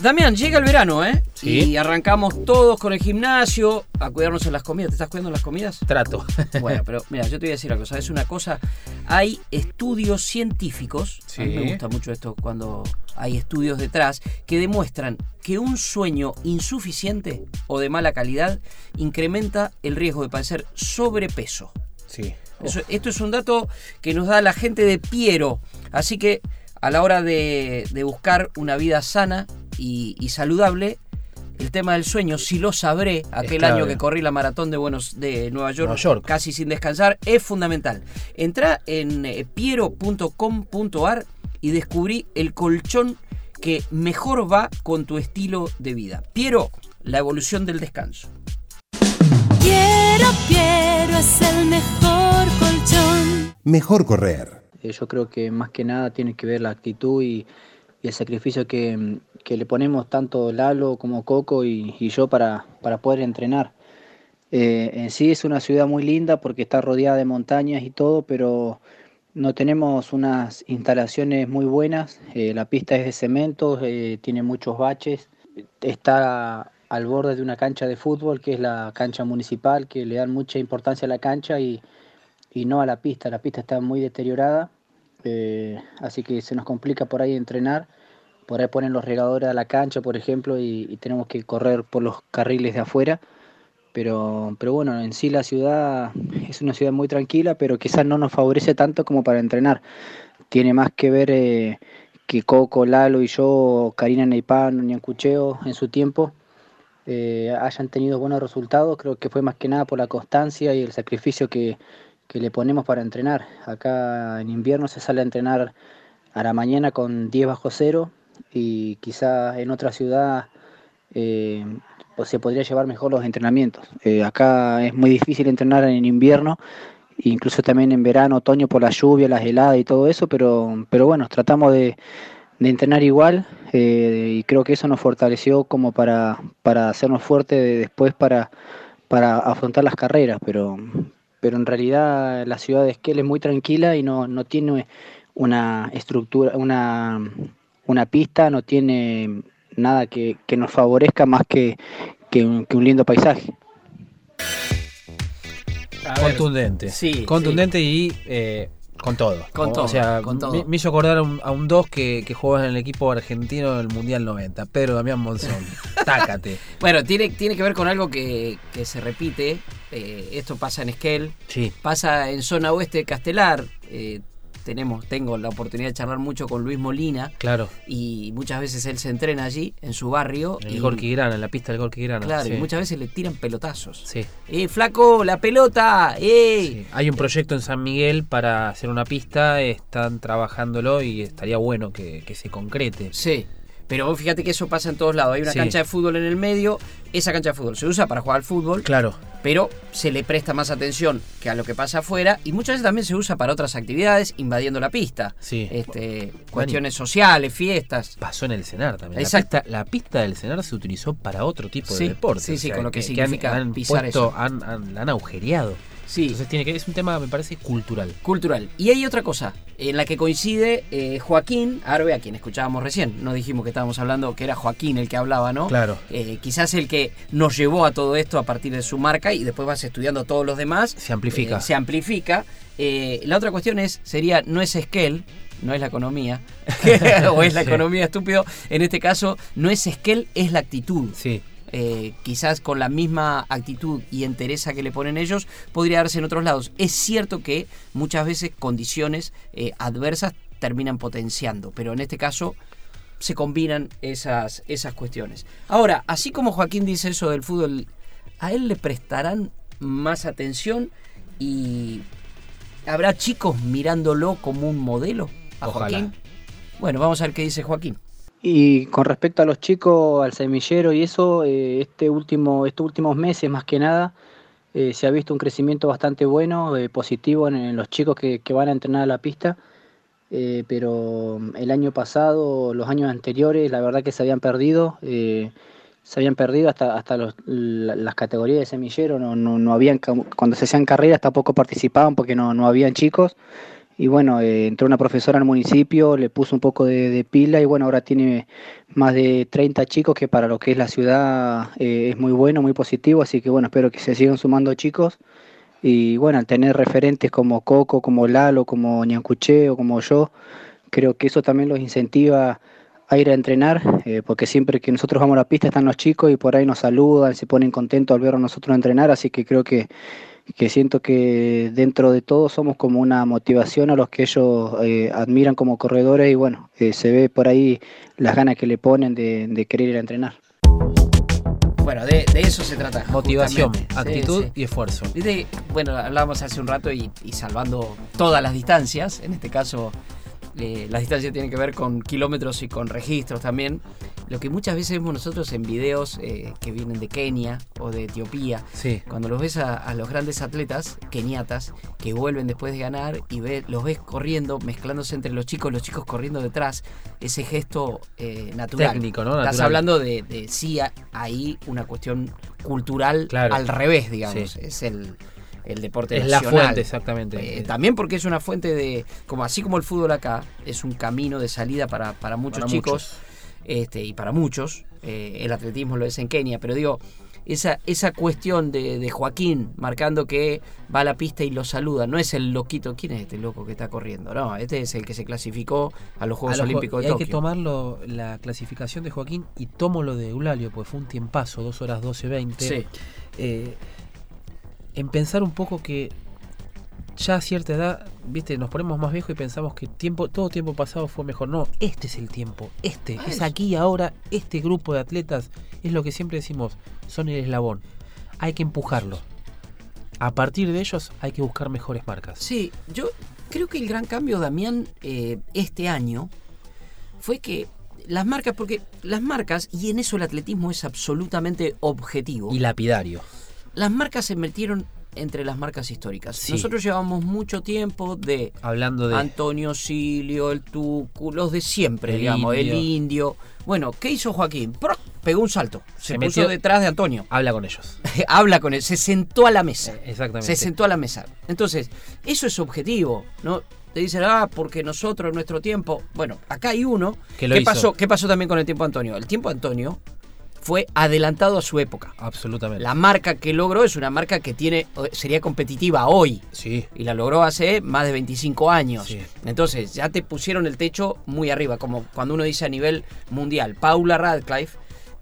Speaker 2: Damián, llega el verano, ¿eh? Y arrancamos todos con el gimnasio, a cuidarnos en las comidas. ¿Te estás cuidando en las comidas?
Speaker 3: Trato. [LAUGHS]
Speaker 2: bueno, pero mira, yo te voy a decir una cosa. Es una cosa. Hay estudios científicos. A mí me gusta mucho esto cuando hay estudios detrás que demuestran que un sueño insuficiente o de mala calidad incrementa el riesgo de padecer sobrepeso.
Speaker 3: Sí.
Speaker 2: esto es un dato que nos da la gente de Piero. Así que a la hora de, buscar una vida sana y, saludable, el tema del sueño, si lo sabré, aquel año que corrí la maratón de, Buenos, de Nueva York, casi sin descansar, es fundamental. Entra en eh, piero.com.ar y descubrí el colchón que mejor va con tu estilo de vida. Piero, la evolución del descanso.
Speaker 10: Piero, Piero es el mejor colchón.
Speaker 1: Mejor correr.
Speaker 6: Eh, yo creo que más que nada tiene que ver la actitud y, el sacrificio que, le ponemos tanto Lalo como Coco y, yo para, para, poder entrenar. Eh, en sí es una ciudad muy linda porque está rodeada de montañas y todo, pero no tenemos unas instalaciones muy buenas. Eh, la pista es de cemento, tiene muchos baches. Está al borde de una cancha de fútbol, que es la cancha municipal, que le dan mucha importancia a la cancha y, no a la pista. La pista está muy deteriorada, eh, así que se nos complica por ahí entrenar. Por ahí ponen los regadores a la cancha, por ejemplo, y, tenemos que correr por los carriles de afuera. Pero, pero bueno, en sí la ciudad es una ciudad muy tranquila, pero quizás no nos favorece tanto como para entrenar. Tiene más que ver eh, que Coco, Lalo y yo, Karina Neipán, Ñancucheo en su tiempo, eh, hayan tenido buenos resultados, creo que fue más que nada por la constancia y el sacrificio que, le ponemos para entrenar. Acá en invierno se sale a entrenar a la mañana con 10 bajo cero y quizá en otra ciudad eh, pues se podría llevar mejor los entrenamientos. Eh, acá es muy difícil entrenar en invierno, incluso también en verano, otoño por la lluvia, las heladas y todo eso, pero, pero bueno, tratamos de entrenar igual eh, y creo que eso nos fortaleció como para, para hacernos fuertes después para, para afrontar las carreras, pero, pero en realidad la ciudad de Esquel es muy tranquila y no, no tiene una estructura, una, una pista, no tiene nada que, que nos favorezca más que, que, un, que un lindo paisaje.
Speaker 3: Contundente.
Speaker 2: Sí,
Speaker 3: Contundente y eh, con todo.
Speaker 2: Con todo,
Speaker 3: O sea,
Speaker 2: con todo.
Speaker 3: Me, me hizo acordar a un, a un 2 que, que en el equipo argentino del Mundial 90. Pedro Damián Monzón. [LAUGHS] Tácate.
Speaker 2: Bueno, tiene, tiene que ver con algo que, que se repite. eh, esto pasa en Esquel,
Speaker 3: Sí.
Speaker 2: pasa en zona oeste de Castelar. eh, tenemos, tengo la oportunidad de charlar mucho con Luis Molina
Speaker 3: Claro.
Speaker 2: y muchas veces él se entrena allí, en su barrio.
Speaker 3: En el
Speaker 2: y,
Speaker 3: Gorky Grana, en la pista del Gorky Grana.
Speaker 2: Claro,
Speaker 3: sí.
Speaker 2: y muchas veces le tiran pelotazos.
Speaker 3: Sí.
Speaker 2: ¡Eh, flaco, la pelota! ¡Eh!
Speaker 3: Sí. Hay un proyecto en San Miguel para hacer una pista, están trabajándolo y estaría bueno que, que se concrete.
Speaker 2: Sí. Pero fíjate que eso pasa en todos lados. Hay una
Speaker 3: Sí.
Speaker 2: cancha de fútbol en el medio. Esa cancha de fútbol se usa para jugar al fútbol.
Speaker 3: Claro.
Speaker 2: pero se le presta más atención que a lo que pasa afuera y muchas veces también se usa para otras actividades invadiendo la pista.
Speaker 3: Sí.
Speaker 2: Este, cuestiones sociales, fiestas.
Speaker 3: Pasó en el Cenar también.
Speaker 2: Exacto.
Speaker 3: La pista, la pista del Cenar se utilizó para otro tipo
Speaker 2: Sí,
Speaker 3: de deporte.
Speaker 2: sí, sí, con lo que
Speaker 3: han-
Speaker 2: significa
Speaker 3: han,
Speaker 2: pisar
Speaker 3: puesto-
Speaker 2: eso.
Speaker 3: Han, han- la han agujereado.
Speaker 2: Sí,
Speaker 3: Entonces tiene que es un tema, me parece, cultural.
Speaker 2: cultural. Y hay otra cosa en la que coincide eh, Joaquín Arbe, a quien escuchábamos recién. No dijimos que estábamos hablando que era Joaquín el que hablaba, ¿no?
Speaker 3: Claro.
Speaker 2: Eh, quizás el que nos llevó a todo esto a partir de su marca y después vas estudiando todos los demás.
Speaker 3: Se amplifica.
Speaker 2: Eh, se amplifica. La otra cuestión es, sería, no es Esquel, no es la economía, [LAUGHS] o es la [LAUGHS]
Speaker 3: Sí.
Speaker 2: economía estúpido. En este caso, no es Esquel, es la actitud.
Speaker 3: Sí.
Speaker 2: Eh, quizás con la misma actitud y entereza que le ponen ellos, podría darse en otros lados. Es cierto que muchas veces condiciones eh, adversas terminan potenciando, pero en este caso se combinan esas, esas cuestiones. Ahora, así como Joaquín dice eso del fútbol, a él le prestarán más atención y habrá chicos mirándolo como un modelo a
Speaker 3: Ojalá.
Speaker 2: Joaquín. Bueno, vamos a ver qué dice Joaquín.
Speaker 6: Y con respecto a los chicos, al semillero y eso, eh, este último, estos últimos meses más que nada, eh, se ha visto un crecimiento bastante bueno, eh, positivo en, los chicos que, van a entrenar a la pista. Eh, pero el año pasado, los años anteriores, la verdad que se habían perdido, se habían perdido hasta, hasta los- la- las categorías de semillero, no, no, no habían, cuando se hacían carreras tampoco participaban porque no, no habían chicos. Y bueno, eh, entró una profesora al municipio, le puso un poco de, pila y bueno, ahora tiene más de 30 chicos que para lo que es la ciudad eh, es muy bueno, muy positivo, así que bueno, espero que se sigan sumando chicos. Y bueno, al tener referentes como Coco, como Lalo, como Ñancuché o como yo, creo que eso también los incentiva a ir a entrenar, eh, porque siempre que nosotros vamos a la pista están los chicos y por ahí nos saludan, se ponen contentos al ver a nosotros entrenar, así que creo que, que siento que dentro de todo somos como una motivación a los que ellos eh, admiran como corredores y bueno, eh, se ve por ahí las ganas que le ponen de, de querer ir a entrenar.
Speaker 2: Bueno, de, de eso se trata.
Speaker 3: Motivación,
Speaker 2: justamente. Sí,
Speaker 3: actitud
Speaker 2: sí.
Speaker 3: y esfuerzo.
Speaker 2: Viste, bueno, hablábamos hace un rato y, y salvando todas las distancias, en este caso eh, las distancias tienen que ver con kilómetros y con registros también. Lo que muchas veces vemos nosotros en videos eh, que vienen de Kenia o de Etiopía,
Speaker 3: Sí.
Speaker 2: cuando los ves a, a los grandes atletas keniatas que vuelven después de ganar y ve, los ves corriendo, mezclándose entre los chicos, los chicos corriendo detrás, ese gesto eh, natural.
Speaker 3: Técnico, ¿no?
Speaker 2: Estás hablando de, de sí ahí una cuestión cultural
Speaker 3: Claro.
Speaker 2: al revés, digamos.
Speaker 3: Sí.
Speaker 2: Es el, el deporte
Speaker 3: Es la
Speaker 2: nacional.
Speaker 3: fuente, exactamente.
Speaker 2: Eh, también porque es una fuente de, como así como el fútbol acá, es un camino de salida para, para muchos
Speaker 3: Para
Speaker 2: chicos Este, y para muchos. eh, el atletismo lo es en Kenia, pero digo, esa, esa cuestión de, de Joaquín marcando que va a la pista y lo saluda, no es el loquito, ¿quién es este loco que está corriendo? No, este es el que se clasificó a los Juegos
Speaker 3: A los
Speaker 2: Olímpicos de
Speaker 3: hay que
Speaker 2: Tokio.
Speaker 3: tomarlo, la clasificación de Joaquín y tomo lo de Eulalio, porque fue un tiempazo, 2 horas 12, 20.
Speaker 2: Sí.
Speaker 3: Eh, en pensar un poco que ya a cierta edad, viste, nos ponemos más viejos y pensamos que tiempo, todo tiempo pasado fue mejor. No, este es el tiempo, este,
Speaker 2: Ah,
Speaker 3: es aquí ahora, este grupo de atletas es lo que siempre decimos, son el eslabón. Hay que empujarlo. A partir de ellos hay que buscar mejores marcas.
Speaker 2: Sí, yo creo que el gran cambio, Damián, eh, este año fue que las marcas, porque las marcas, y en eso el atletismo es absolutamente objetivo,
Speaker 3: Y lapidario.
Speaker 2: Las marcas se metieron entre las marcas históricas.
Speaker 3: Sí.
Speaker 2: Nosotros llevamos mucho tiempo de
Speaker 3: Hablando de...
Speaker 2: Antonio Silio, el Tucu, los de siempre,
Speaker 3: El
Speaker 2: digamos,
Speaker 3: Indio.
Speaker 2: el indio. Bueno, ¿qué hizo Joaquín? Pegó un salto. Se,
Speaker 3: Se
Speaker 2: puso
Speaker 3: metió-
Speaker 2: detrás de Antonio.
Speaker 3: Habla con ellos. [LAUGHS]
Speaker 2: Habla con él, se sentó a la mesa.
Speaker 3: Exactamente.
Speaker 2: Se sentó a la mesa. Entonces, eso es objetivo, ¿no? te dicen, ah, porque nosotros, en nuestro tiempo. Bueno, acá hay uno.
Speaker 3: Lo
Speaker 2: ¿Qué,
Speaker 3: hizo.
Speaker 2: pasó, ¿Qué pasó también con el tiempo de Antonio? El tiempo de Antonio fue adelantado a su época.
Speaker 3: Absolutamente.
Speaker 2: La marca que logró es una marca que tiene sería competitiva hoy.
Speaker 3: Sí.
Speaker 2: Y la logró hace más de 25 años.
Speaker 3: Sí.
Speaker 2: Entonces, ya te pusieron el techo muy arriba, como cuando uno dice a nivel mundial. Paula Radcliffe,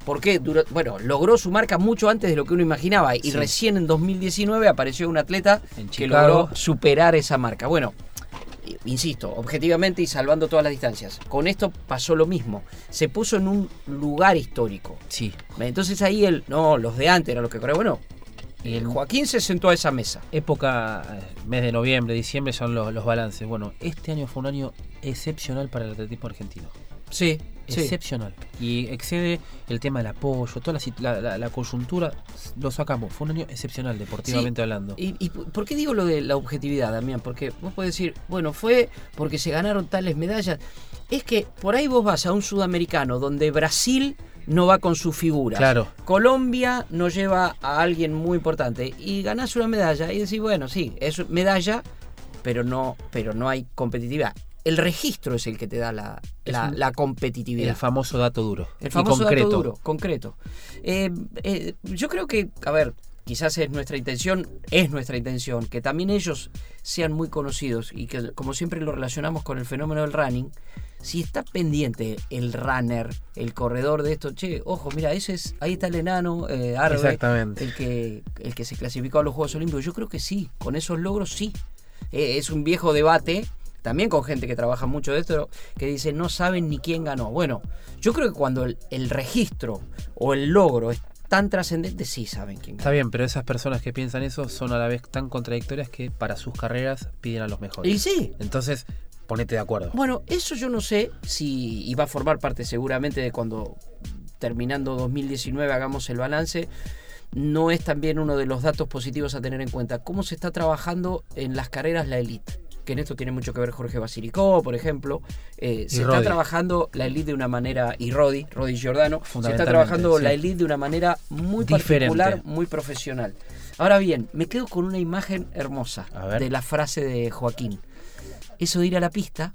Speaker 2: ¿por qué? Duró- bueno, logró su marca mucho antes de lo que uno imaginaba. Y
Speaker 3: Sí.
Speaker 2: recién en 2019 apareció un atleta
Speaker 3: En
Speaker 2: que logró superar esa marca. Bueno, insisto, objetivamente y salvando todas las distancias. Con esto pasó lo mismo. Se puso en un lugar histórico.
Speaker 3: Sí.
Speaker 2: Entonces ahí el, no, los de antes eran los que corrían. Bueno, el Joaquín se sentó a esa mesa.
Speaker 3: Época, eh, mes de noviembre, diciembre son los, los balances. Bueno, este año fue un año excepcional para el atletismo argentino.
Speaker 2: Sí, sí.
Speaker 3: Excepcional. Y excede el tema del apoyo, toda la, la, la- la coyuntura, lo sacamos. Fue un año excepcional, deportivamente
Speaker 2: Sí.
Speaker 3: hablando.
Speaker 2: ¿Y, y por qué digo lo de la objetividad, Damián? Porque vos podés decir, bueno, fue porque se ganaron tales medallas. Es que por ahí vos vas a un sudamericano donde Brasil no va con su figura.
Speaker 3: Claro.
Speaker 2: Colombia no lleva a alguien muy importante y ganás una medalla y decís, bueno, sí, es medalla, pero no, pero no hay competitividad. El registro es el que te da la,
Speaker 3: Es
Speaker 2: la-
Speaker 3: un-
Speaker 2: la competitividad.
Speaker 3: El famoso dato duro.
Speaker 2: El famoso
Speaker 3: concreto.
Speaker 2: dato duro, concreto. Eh, eh, yo creo que, a ver, quizás es nuestra intención, es nuestra intención, que también ellos sean muy conocidos y que, como siempre lo relacionamos con el fenómeno del running, si está pendiente el runner, el corredor de esto, che, ojo, mira, ese es, ahí está el enano, eh, Arbe,
Speaker 3: Exactamente.
Speaker 2: el que, el que se clasificó a los Juegos Olímpicos. Yo creo que sí, con esos logros sí. Eh, es un viejo debate, también con gente que trabaja mucho de esto, que dice no saben ni quién ganó. Bueno, yo creo que cuando el, el registro o el logro es tan trascendente, sí saben quién
Speaker 3: Está
Speaker 2: ganó.
Speaker 3: bien, pero esas personas que piensan eso son a la vez tan contradictorias que para sus carreras piden a los mejores.
Speaker 2: Y sí.
Speaker 3: Entonces, ponete de acuerdo.
Speaker 2: Bueno, eso yo no sé si va a formar parte seguramente de cuando terminando 2019 hagamos el balance. No es también uno de los datos positivos a tener en cuenta. ¿Cómo se está trabajando en las carreras la elite? Que en esto tiene mucho que ver Jorge Basilicó, por ejemplo. Eh, se está trabajando la elite de una manera, y Rodi, Rodi Giordano, se está trabajando
Speaker 3: sí.
Speaker 2: la elite de una manera muy
Speaker 3: Diferente.
Speaker 2: particular, muy profesional. Ahora bien, me quedo con una imagen hermosa de la frase de Joaquín. Eso de ir a la pista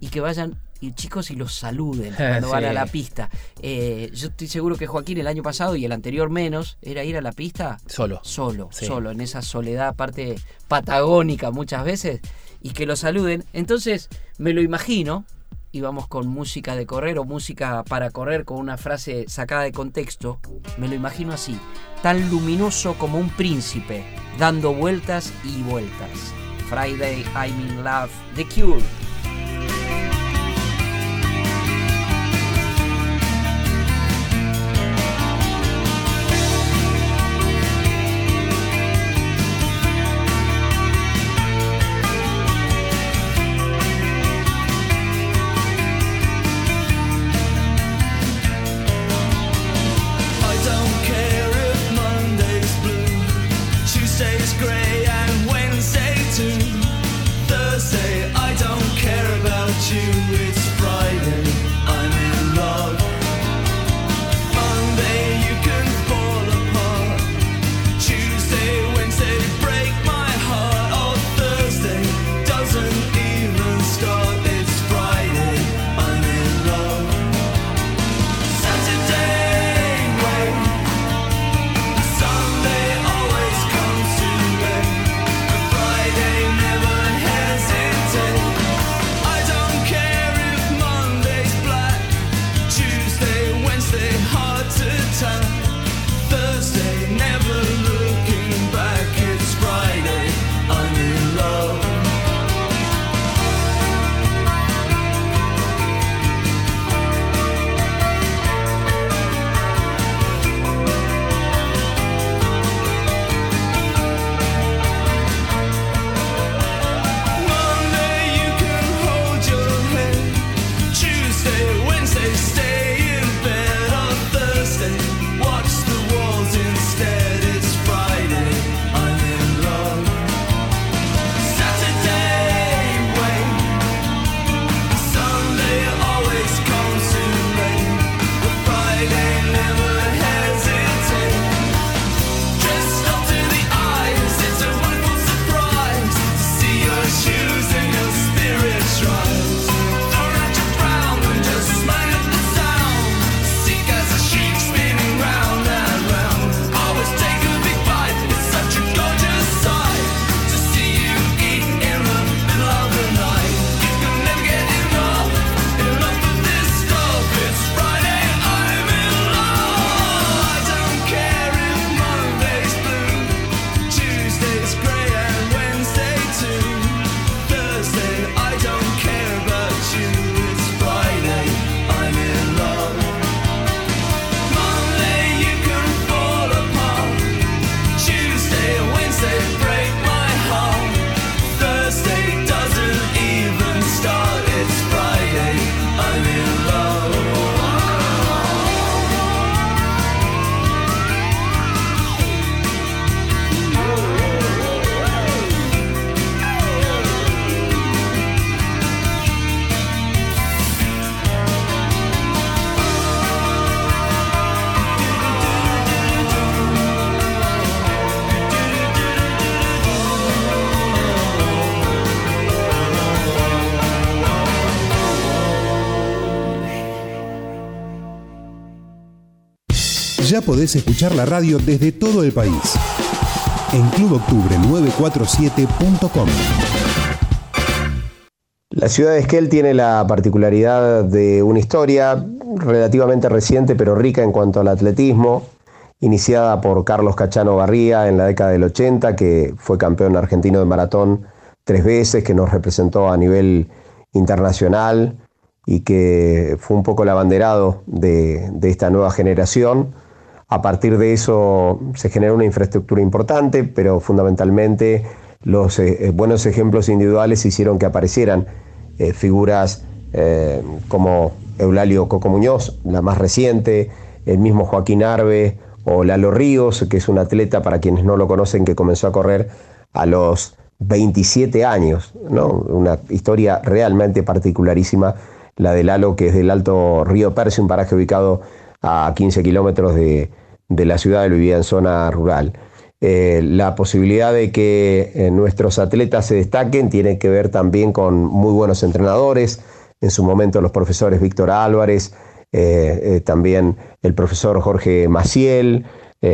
Speaker 2: y que vayan y chicos y los saluden [LAUGHS] cuando van a la pista. Eh, yo estoy seguro que Joaquín el año pasado y el anterior menos era ir a la pista
Speaker 3: Solo.
Speaker 2: solo,
Speaker 3: Sí.
Speaker 2: solo, en esa soledad aparte patagónica muchas veces y que lo saluden. Entonces me lo imagino y vamos con música de correr o música para correr con una frase sacada de contexto, me lo imagino así, tan luminoso como un príncipe, dando vueltas y vueltas. Friday, I'm in love, The Cure.
Speaker 1: Ya podés escuchar la radio desde todo el país. En cluboctubre947.com.
Speaker 11: La ciudad de Esquel tiene la particularidad de una historia relativamente reciente pero rica en cuanto al atletismo, iniciada por Carlos Cachano Barría en la década del 80, que fue campeón argentino de maratón tres veces, que nos representó a nivel internacional y que fue un poco el abanderado de, de esta nueva generación. A partir de eso se generó una infraestructura importante, pero fundamentalmente los eh, buenos ejemplos individuales hicieron que aparecieran eh, figuras eh, como Eulalio Coco Muñoz, la más reciente, el mismo Joaquín Arbe o Lalo Ríos, que es un atleta para quienes no lo conocen que comenzó a correr a los 27 años, ¿no? una historia realmente particularísima, la de Lalo, que es del Alto Río Percio, un paraje ubicado a 15 kilómetros de, de la ciudad, él vivía en zona rural. Eh, la posibilidad de que eh, nuestros atletas se destaquen tiene que ver también con muy buenos entrenadores, en su momento los profesores Víctor Álvarez, eh, también el profesor Jorge Maciel,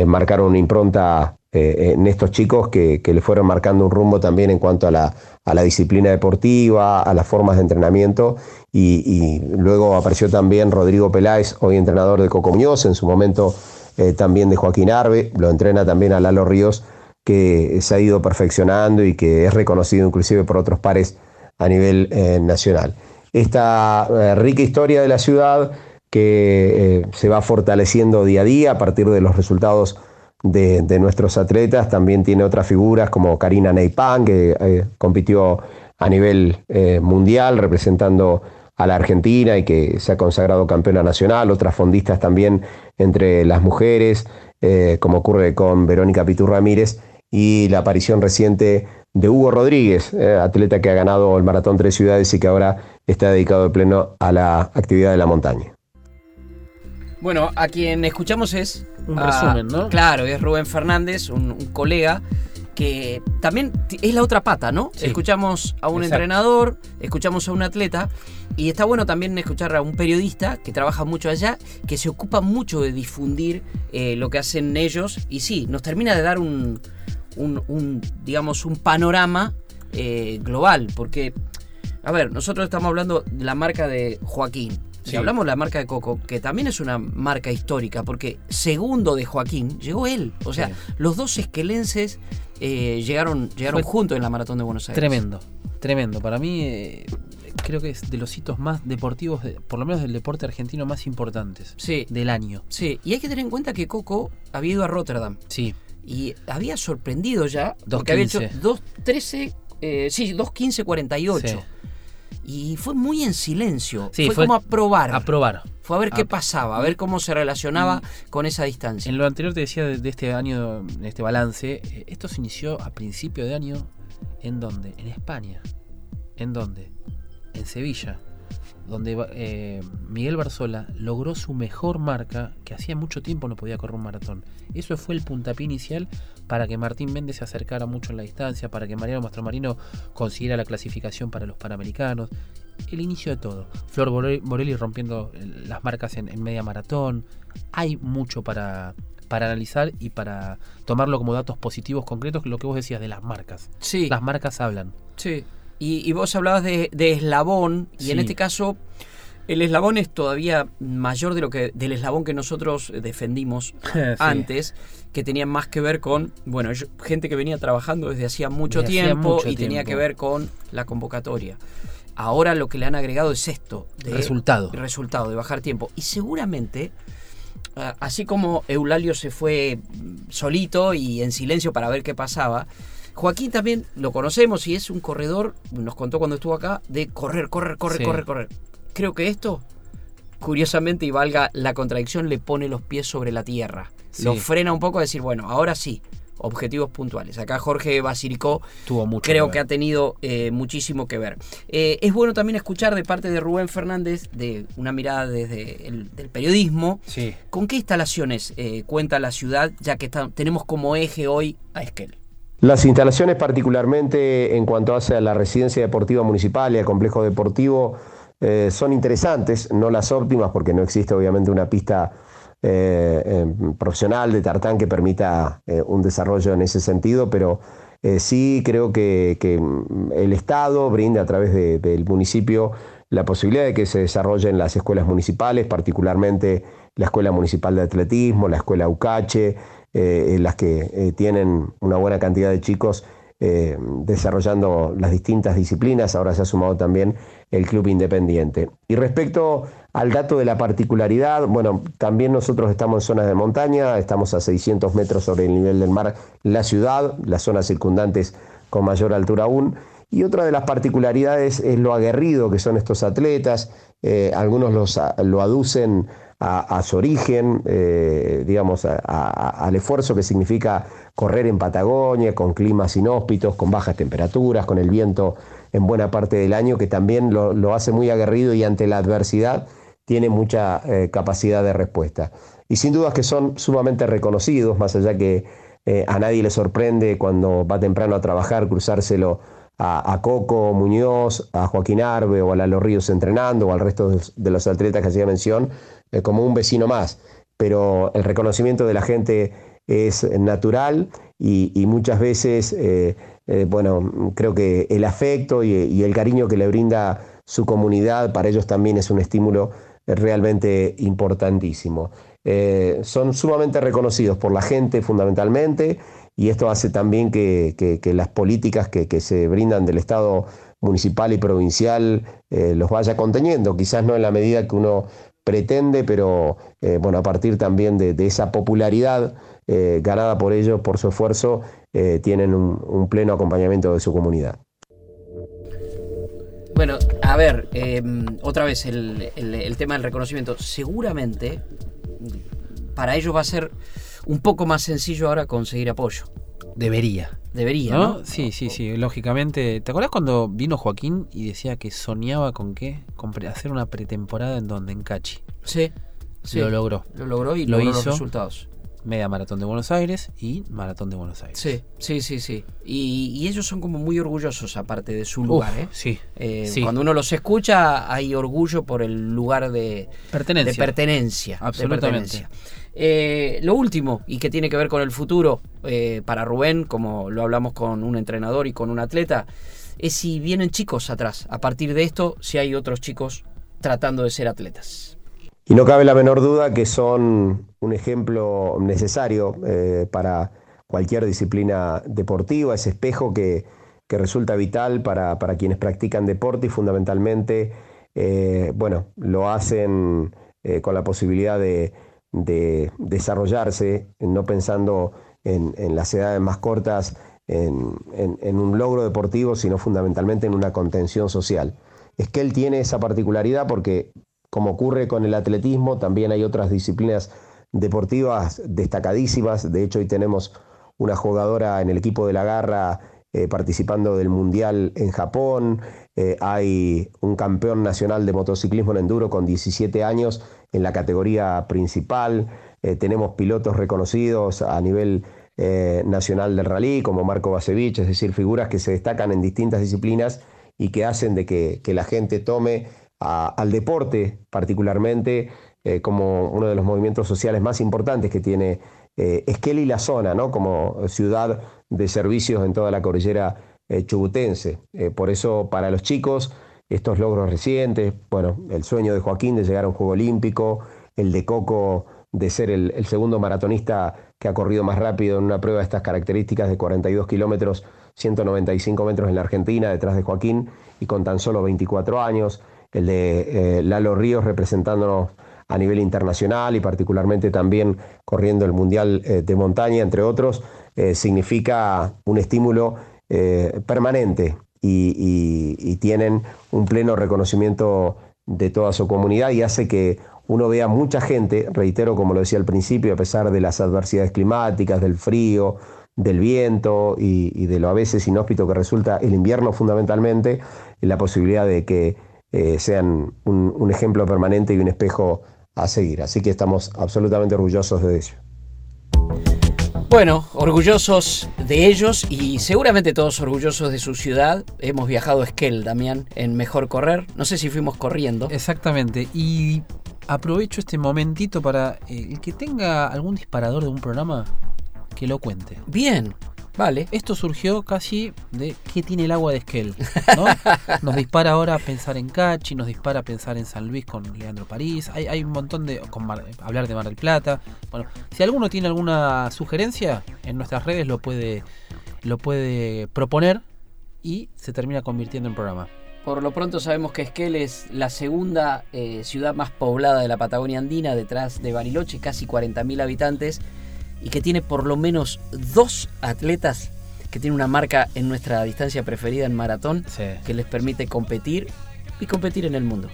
Speaker 11: marcaron una impronta en estos chicos que, que, le fueron marcando un rumbo también en cuanto a la, a la disciplina deportiva, a las formas de entrenamiento, y, y, luego apareció también Rodrigo Peláez, hoy entrenador de Coco Muñoz, en su momento eh, también de Joaquín Arbe, lo entrena también a Lalo Ríos, que se ha ido perfeccionando y que es reconocido inclusive por otros pares a nivel eh, nacional. Esta eh, rica historia de la ciudad que se va fortaleciendo día a día a partir de los resultados de, nuestros atletas, también tiene otras figuras como Karina Neipan, que compitió a nivel mundial representando a la Argentina y que se ha consagrado campeona nacional, otras fondistas también entre las mujeres, eh, como ocurre con Verónica Pitu Ramírez, y la aparición reciente de Hugo Rodríguez, eh, atleta que ha ganado el Maratón Tres Ciudades y que ahora está dedicado de pleno a la actividad de la montaña.
Speaker 2: Bueno, a quien escuchamos es...
Speaker 3: Un
Speaker 2: a-
Speaker 3: resumen, ¿no?
Speaker 2: Claro, es Rubén Fernández, un, un colega que también es la otra pata, ¿no?
Speaker 3: Sí.
Speaker 2: Escuchamos a un
Speaker 3: Exacto.
Speaker 2: entrenador, escuchamos a un atleta y está bueno también escuchar a un periodista que trabaja mucho allá, que se ocupa mucho de difundir eh, lo que hacen ellos y sí, nos termina de dar un, un- un, digamos, un panorama eh, global, porque, a ver, nosotros estamos hablando de la marca de Joaquín. Si
Speaker 3: Sí.
Speaker 2: hablamos de la marca de Coco, que también es una marca histórica, porque segundo de Joaquín llegó él. O sea,
Speaker 3: Sí.
Speaker 2: los dos esquelenses eh, llegaron, llegaron
Speaker 3: Fue
Speaker 2: juntos en la maratón de Buenos Aires.
Speaker 3: Tremendo, tremendo. Para mí creo que es de los hitos más deportivos, de- por lo menos del deporte argentino más importantes
Speaker 2: Sí.
Speaker 3: del año.
Speaker 2: Sí, y hay que tener en cuenta que Coco había ido a Rotterdam.
Speaker 3: Sí.
Speaker 2: Y había sorprendido ya, porque había hecho
Speaker 3: 2.15.
Speaker 2: 2.13, eh, sí, 2.15.48.
Speaker 3: Sí.
Speaker 2: Y fue muy en silencio.
Speaker 3: Sí,
Speaker 2: fue,
Speaker 3: fue
Speaker 2: como a probar.
Speaker 3: A probar.
Speaker 2: fue a ver qué pasaba, a ver cómo se relacionaba con esa distancia.
Speaker 3: En lo anterior te decía de, de este año, de este balance, eh, esto se inició a principio de año, ¿en dónde? En España. ¿En dónde? En Sevilla, donde eh, Miguel Barzola logró su mejor marca, que hacía mucho tiempo no podía correr un maratón. Eso fue el puntapié inicial para que Martín Méndez se acercara mucho en la distancia, para que Mariano Mastromarino consiguiera la clasificación para los Panamericanos. El inicio de todo. Flor Borelli rompiendo eh, las marcas en, en media maratón. Hay mucho para, para analizar y para tomarlo como datos positivos concretos, lo que vos decías de las marcas.
Speaker 2: Sí.
Speaker 3: Las marcas hablan.
Speaker 2: Sí. Y, y vos hablabas de, de eslabón, y en este caso el eslabón es todavía mayor de lo que del eslabón que nosotros defendimos [LAUGHS]
Speaker 3: Sí.
Speaker 2: antes, que tenía más que ver con, bueno, yo- gente que venía trabajando desde hacía mucho
Speaker 3: Desde hacía
Speaker 2: tiempo
Speaker 3: mucho
Speaker 2: y tenía que ver con la convocatoria. Ahora lo que le han agregado es esto, de
Speaker 3: Resultado.
Speaker 2: resultado, de bajar tiempo. Y seguramente, así como Eulalio se fue solito y en silencio para ver qué pasaba, Joaquín también lo conocemos y es un corredor, nos contó cuando estuvo acá, de correr, correr, correr,
Speaker 3: Sí.
Speaker 2: correr, correr. Creo que esto, curiosamente, y valga la contradicción, le pone los pies sobre la tierra. Lo frena un poco a decir, bueno, ahora sí, objetivos puntuales. Acá Jorge Basilicó
Speaker 3: Tuvo mucho
Speaker 2: creo
Speaker 3: que
Speaker 2: ha tenido eh, muchísimo que ver. Eh, es bueno también escuchar de parte de Rubén Fernández, de una mirada desde el del periodismo,
Speaker 3: Sí.
Speaker 2: con qué instalaciones eh, cuenta la ciudad, ya que está- tenemos como eje hoy a Esquel.
Speaker 11: Las instalaciones, particularmente en cuanto hace a la residencia deportiva municipal y al complejo deportivo, eh, son interesantes, no las óptimas porque no existe obviamente una pista eh, eh, profesional de tartán que permita eh, un desarrollo en ese sentido, pero sí creo que, mm, el Estado brinda a través de- del municipio la posibilidad de que se desarrollen las escuelas municipales, particularmente la Escuela Municipal de Atletismo, la Escuela UCACHE, eh, en las que eh, tienen una buena cantidad de chicos eh, desarrollando las distintas disciplinas. Ahora se ha sumado también el Club Independiente. Y respecto al dato de la particularidad, bueno, también nosotros estamos en zonas de montaña, estamos a 600 metros sobre el nivel del mar la ciudad, las zonas circundantes con mayor altura aún. Y otra de las particularidades es lo aguerrido que son estos atletas. Eh, algunos los, lo aducen a, su origen, eh, digamos, al esfuerzo que significa correr en Patagonia, con climas inhóspitos, con bajas temperaturas, con el viento en buena parte del año, que también lo, lo hace muy aguerrido y ante la adversidad tiene mucha eh, capacidad de respuesta. Y sin dudas que son sumamente reconocidos, más allá que eh, a nadie le sorprende cuando va temprano a trabajar cruzárselo a, Coco Muñoz, a Joaquín Arbe o a Lalo Ríos entrenando o al resto de, de los atletas que hacía mención, eh, como un vecino más. Pero el reconocimiento de la gente es natural y, muchas veces, eh, eh, bueno, creo que el afecto y, el cariño que le brinda su comunidad para ellos también es un estímulo realmente importantísimo. Son sumamente reconocidos por la gente fundamentalmente y esto hace también que, las políticas que, se brindan del Estado municipal y provincial los vaya conteniendo, quizás no en la medida que uno pretende, pero eh, bueno, a partir también de, esa popularidad eh, ganada por ellos, por su esfuerzo, eh, tienen un, pleno acompañamiento de su comunidad.
Speaker 2: Bueno, a ver, eh, otra vez el- el tema del reconocimiento. Seguramente para ellos va a ser un poco más sencillo ahora conseguir apoyo.
Speaker 3: Debería.
Speaker 2: Debería, ¿no?
Speaker 3: Sí, sí, sí, lógicamente. ¿Te acuerdas cuando vino Joaquín y decía que soñaba con qué? Con hacer una pretemporada en donde, en Cachi.
Speaker 2: Sí, sí.
Speaker 3: Lo logró.
Speaker 2: Lo logró y
Speaker 3: lo
Speaker 2: logró los
Speaker 3: hizo.
Speaker 2: resultados.
Speaker 3: Media maratón de Buenos Aires y maratón de Buenos Aires.
Speaker 2: Sí, sí, sí, sí. Y, y ellos son como muy orgullosos aparte de su
Speaker 3: Uf,
Speaker 2: lugar, ¿eh?
Speaker 3: sí,
Speaker 2: Eh,
Speaker 3: sí.
Speaker 2: Cuando uno los escucha hay orgullo por el lugar de
Speaker 3: Pertenencia.
Speaker 2: De pertenencia. de
Speaker 3: Absolutamente.
Speaker 2: pertenencia. Eh, lo último, y que tiene que ver con el futuro, eh, para Rubén, como lo hablamos con un entrenador y con un atleta, es si vienen chicos atrás. A partir de esto, si hay otros chicos tratando de ser atletas.
Speaker 11: Y no cabe la menor duda que son un ejemplo necesario eh, para cualquier disciplina deportiva, ese espejo que, que resulta vital para, para quienes practican deporte y fundamentalmente, eh, bueno, lo hacen eh, con la posibilidad de, de desarrollarse, no pensando en, las edades más cortas, en un logro deportivo, sino fundamentalmente en una contención social. Es que él tiene esa particularidad porque como ocurre con el atletismo, también hay otras disciplinas deportivas destacadísimas. De hecho, hoy tenemos una jugadora en el equipo de la garra eh, participando del Mundial en Japón. Eh, hay un campeón nacional de motociclismo en enduro con 17 años en la categoría principal. Eh, tenemos pilotos reconocidos a nivel nacional del rally, como Marco Basevich, es decir, figuras que se destacan en distintas disciplinas y que hacen de que la gente tome al deporte particularmente eh, como uno de los movimientos sociales más importantes que tiene eh, Esquel y la zona, ¿no? como ciudad de servicios en toda la cordillera eh, chubutense. Eh, por eso para los chicos estos logros recientes, bueno, el sueño de Joaquín de llegar a un Juego Olímpico, el de Coco de ser el, el segundo maratonista que ha corrido más rápido en una prueba de estas características de 42 kilómetros, 195 metros en la Argentina, detrás de Joaquín, y con tan solo 24 años, el de eh, Lalo Ríos representándonos a nivel internacional y particularmente también corriendo el Mundial eh, de Montaña, entre otros, eh, significa un estímulo permanente y, tienen un pleno reconocimiento de toda su comunidad y hace que uno vea mucha gente, reitero como lo decía al principio, a pesar de las adversidades climáticas, del frío, del viento y, y de lo a veces inhóspito que resulta el invierno fundamentalmente, la posibilidad de que eh, sean un, un ejemplo permanente y un espejo a seguir. Así que estamos absolutamente orgullosos de ello.
Speaker 2: Bueno, orgullosos de ellos y seguramente todos orgullosos de su ciudad. Hemos viajado a Esquel, Damián, en Mejor Correr. No sé si fuimos corriendo.
Speaker 3: Exactamente. Y aprovecho este momentito para eh, el que tenga algún disparador de un programa que lo cuente.
Speaker 2: Bien, vale.
Speaker 3: Esto surgió casi de qué tiene el agua de Esquel. ¿no? [LAUGHS] Nos dispara ahora a pensar en Cachi, nos dispara a pensar en San Luis con Leandro París. Hay, hay un montón de. Con Mar- hablar de Mar del Plata. Bueno, si alguno tiene alguna sugerencia, en nuestras redes lo puede, lo puede proponer y se termina convirtiendo en programa.
Speaker 2: Por lo pronto sabemos que Esquel es la segunda eh, ciudad más poblada de la Patagonia Andina, detrás de Bariloche, casi 40.000 habitantes, y que tiene por lo menos dos atletas que tienen una marca en nuestra distancia preferida en maratón, que les permite competir y competir en el mundo.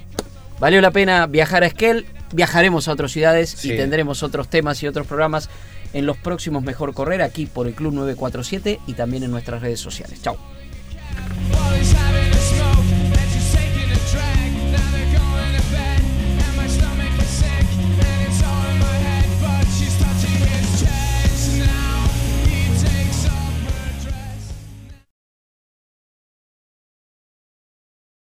Speaker 2: Valió la pena viajar a Esquel, viajaremos a otras ciudades
Speaker 3: Sí.
Speaker 2: y tendremos otros temas y otros programas en los próximos Mejor Correr aquí por el Club 947 y también en nuestras redes sociales. Chao.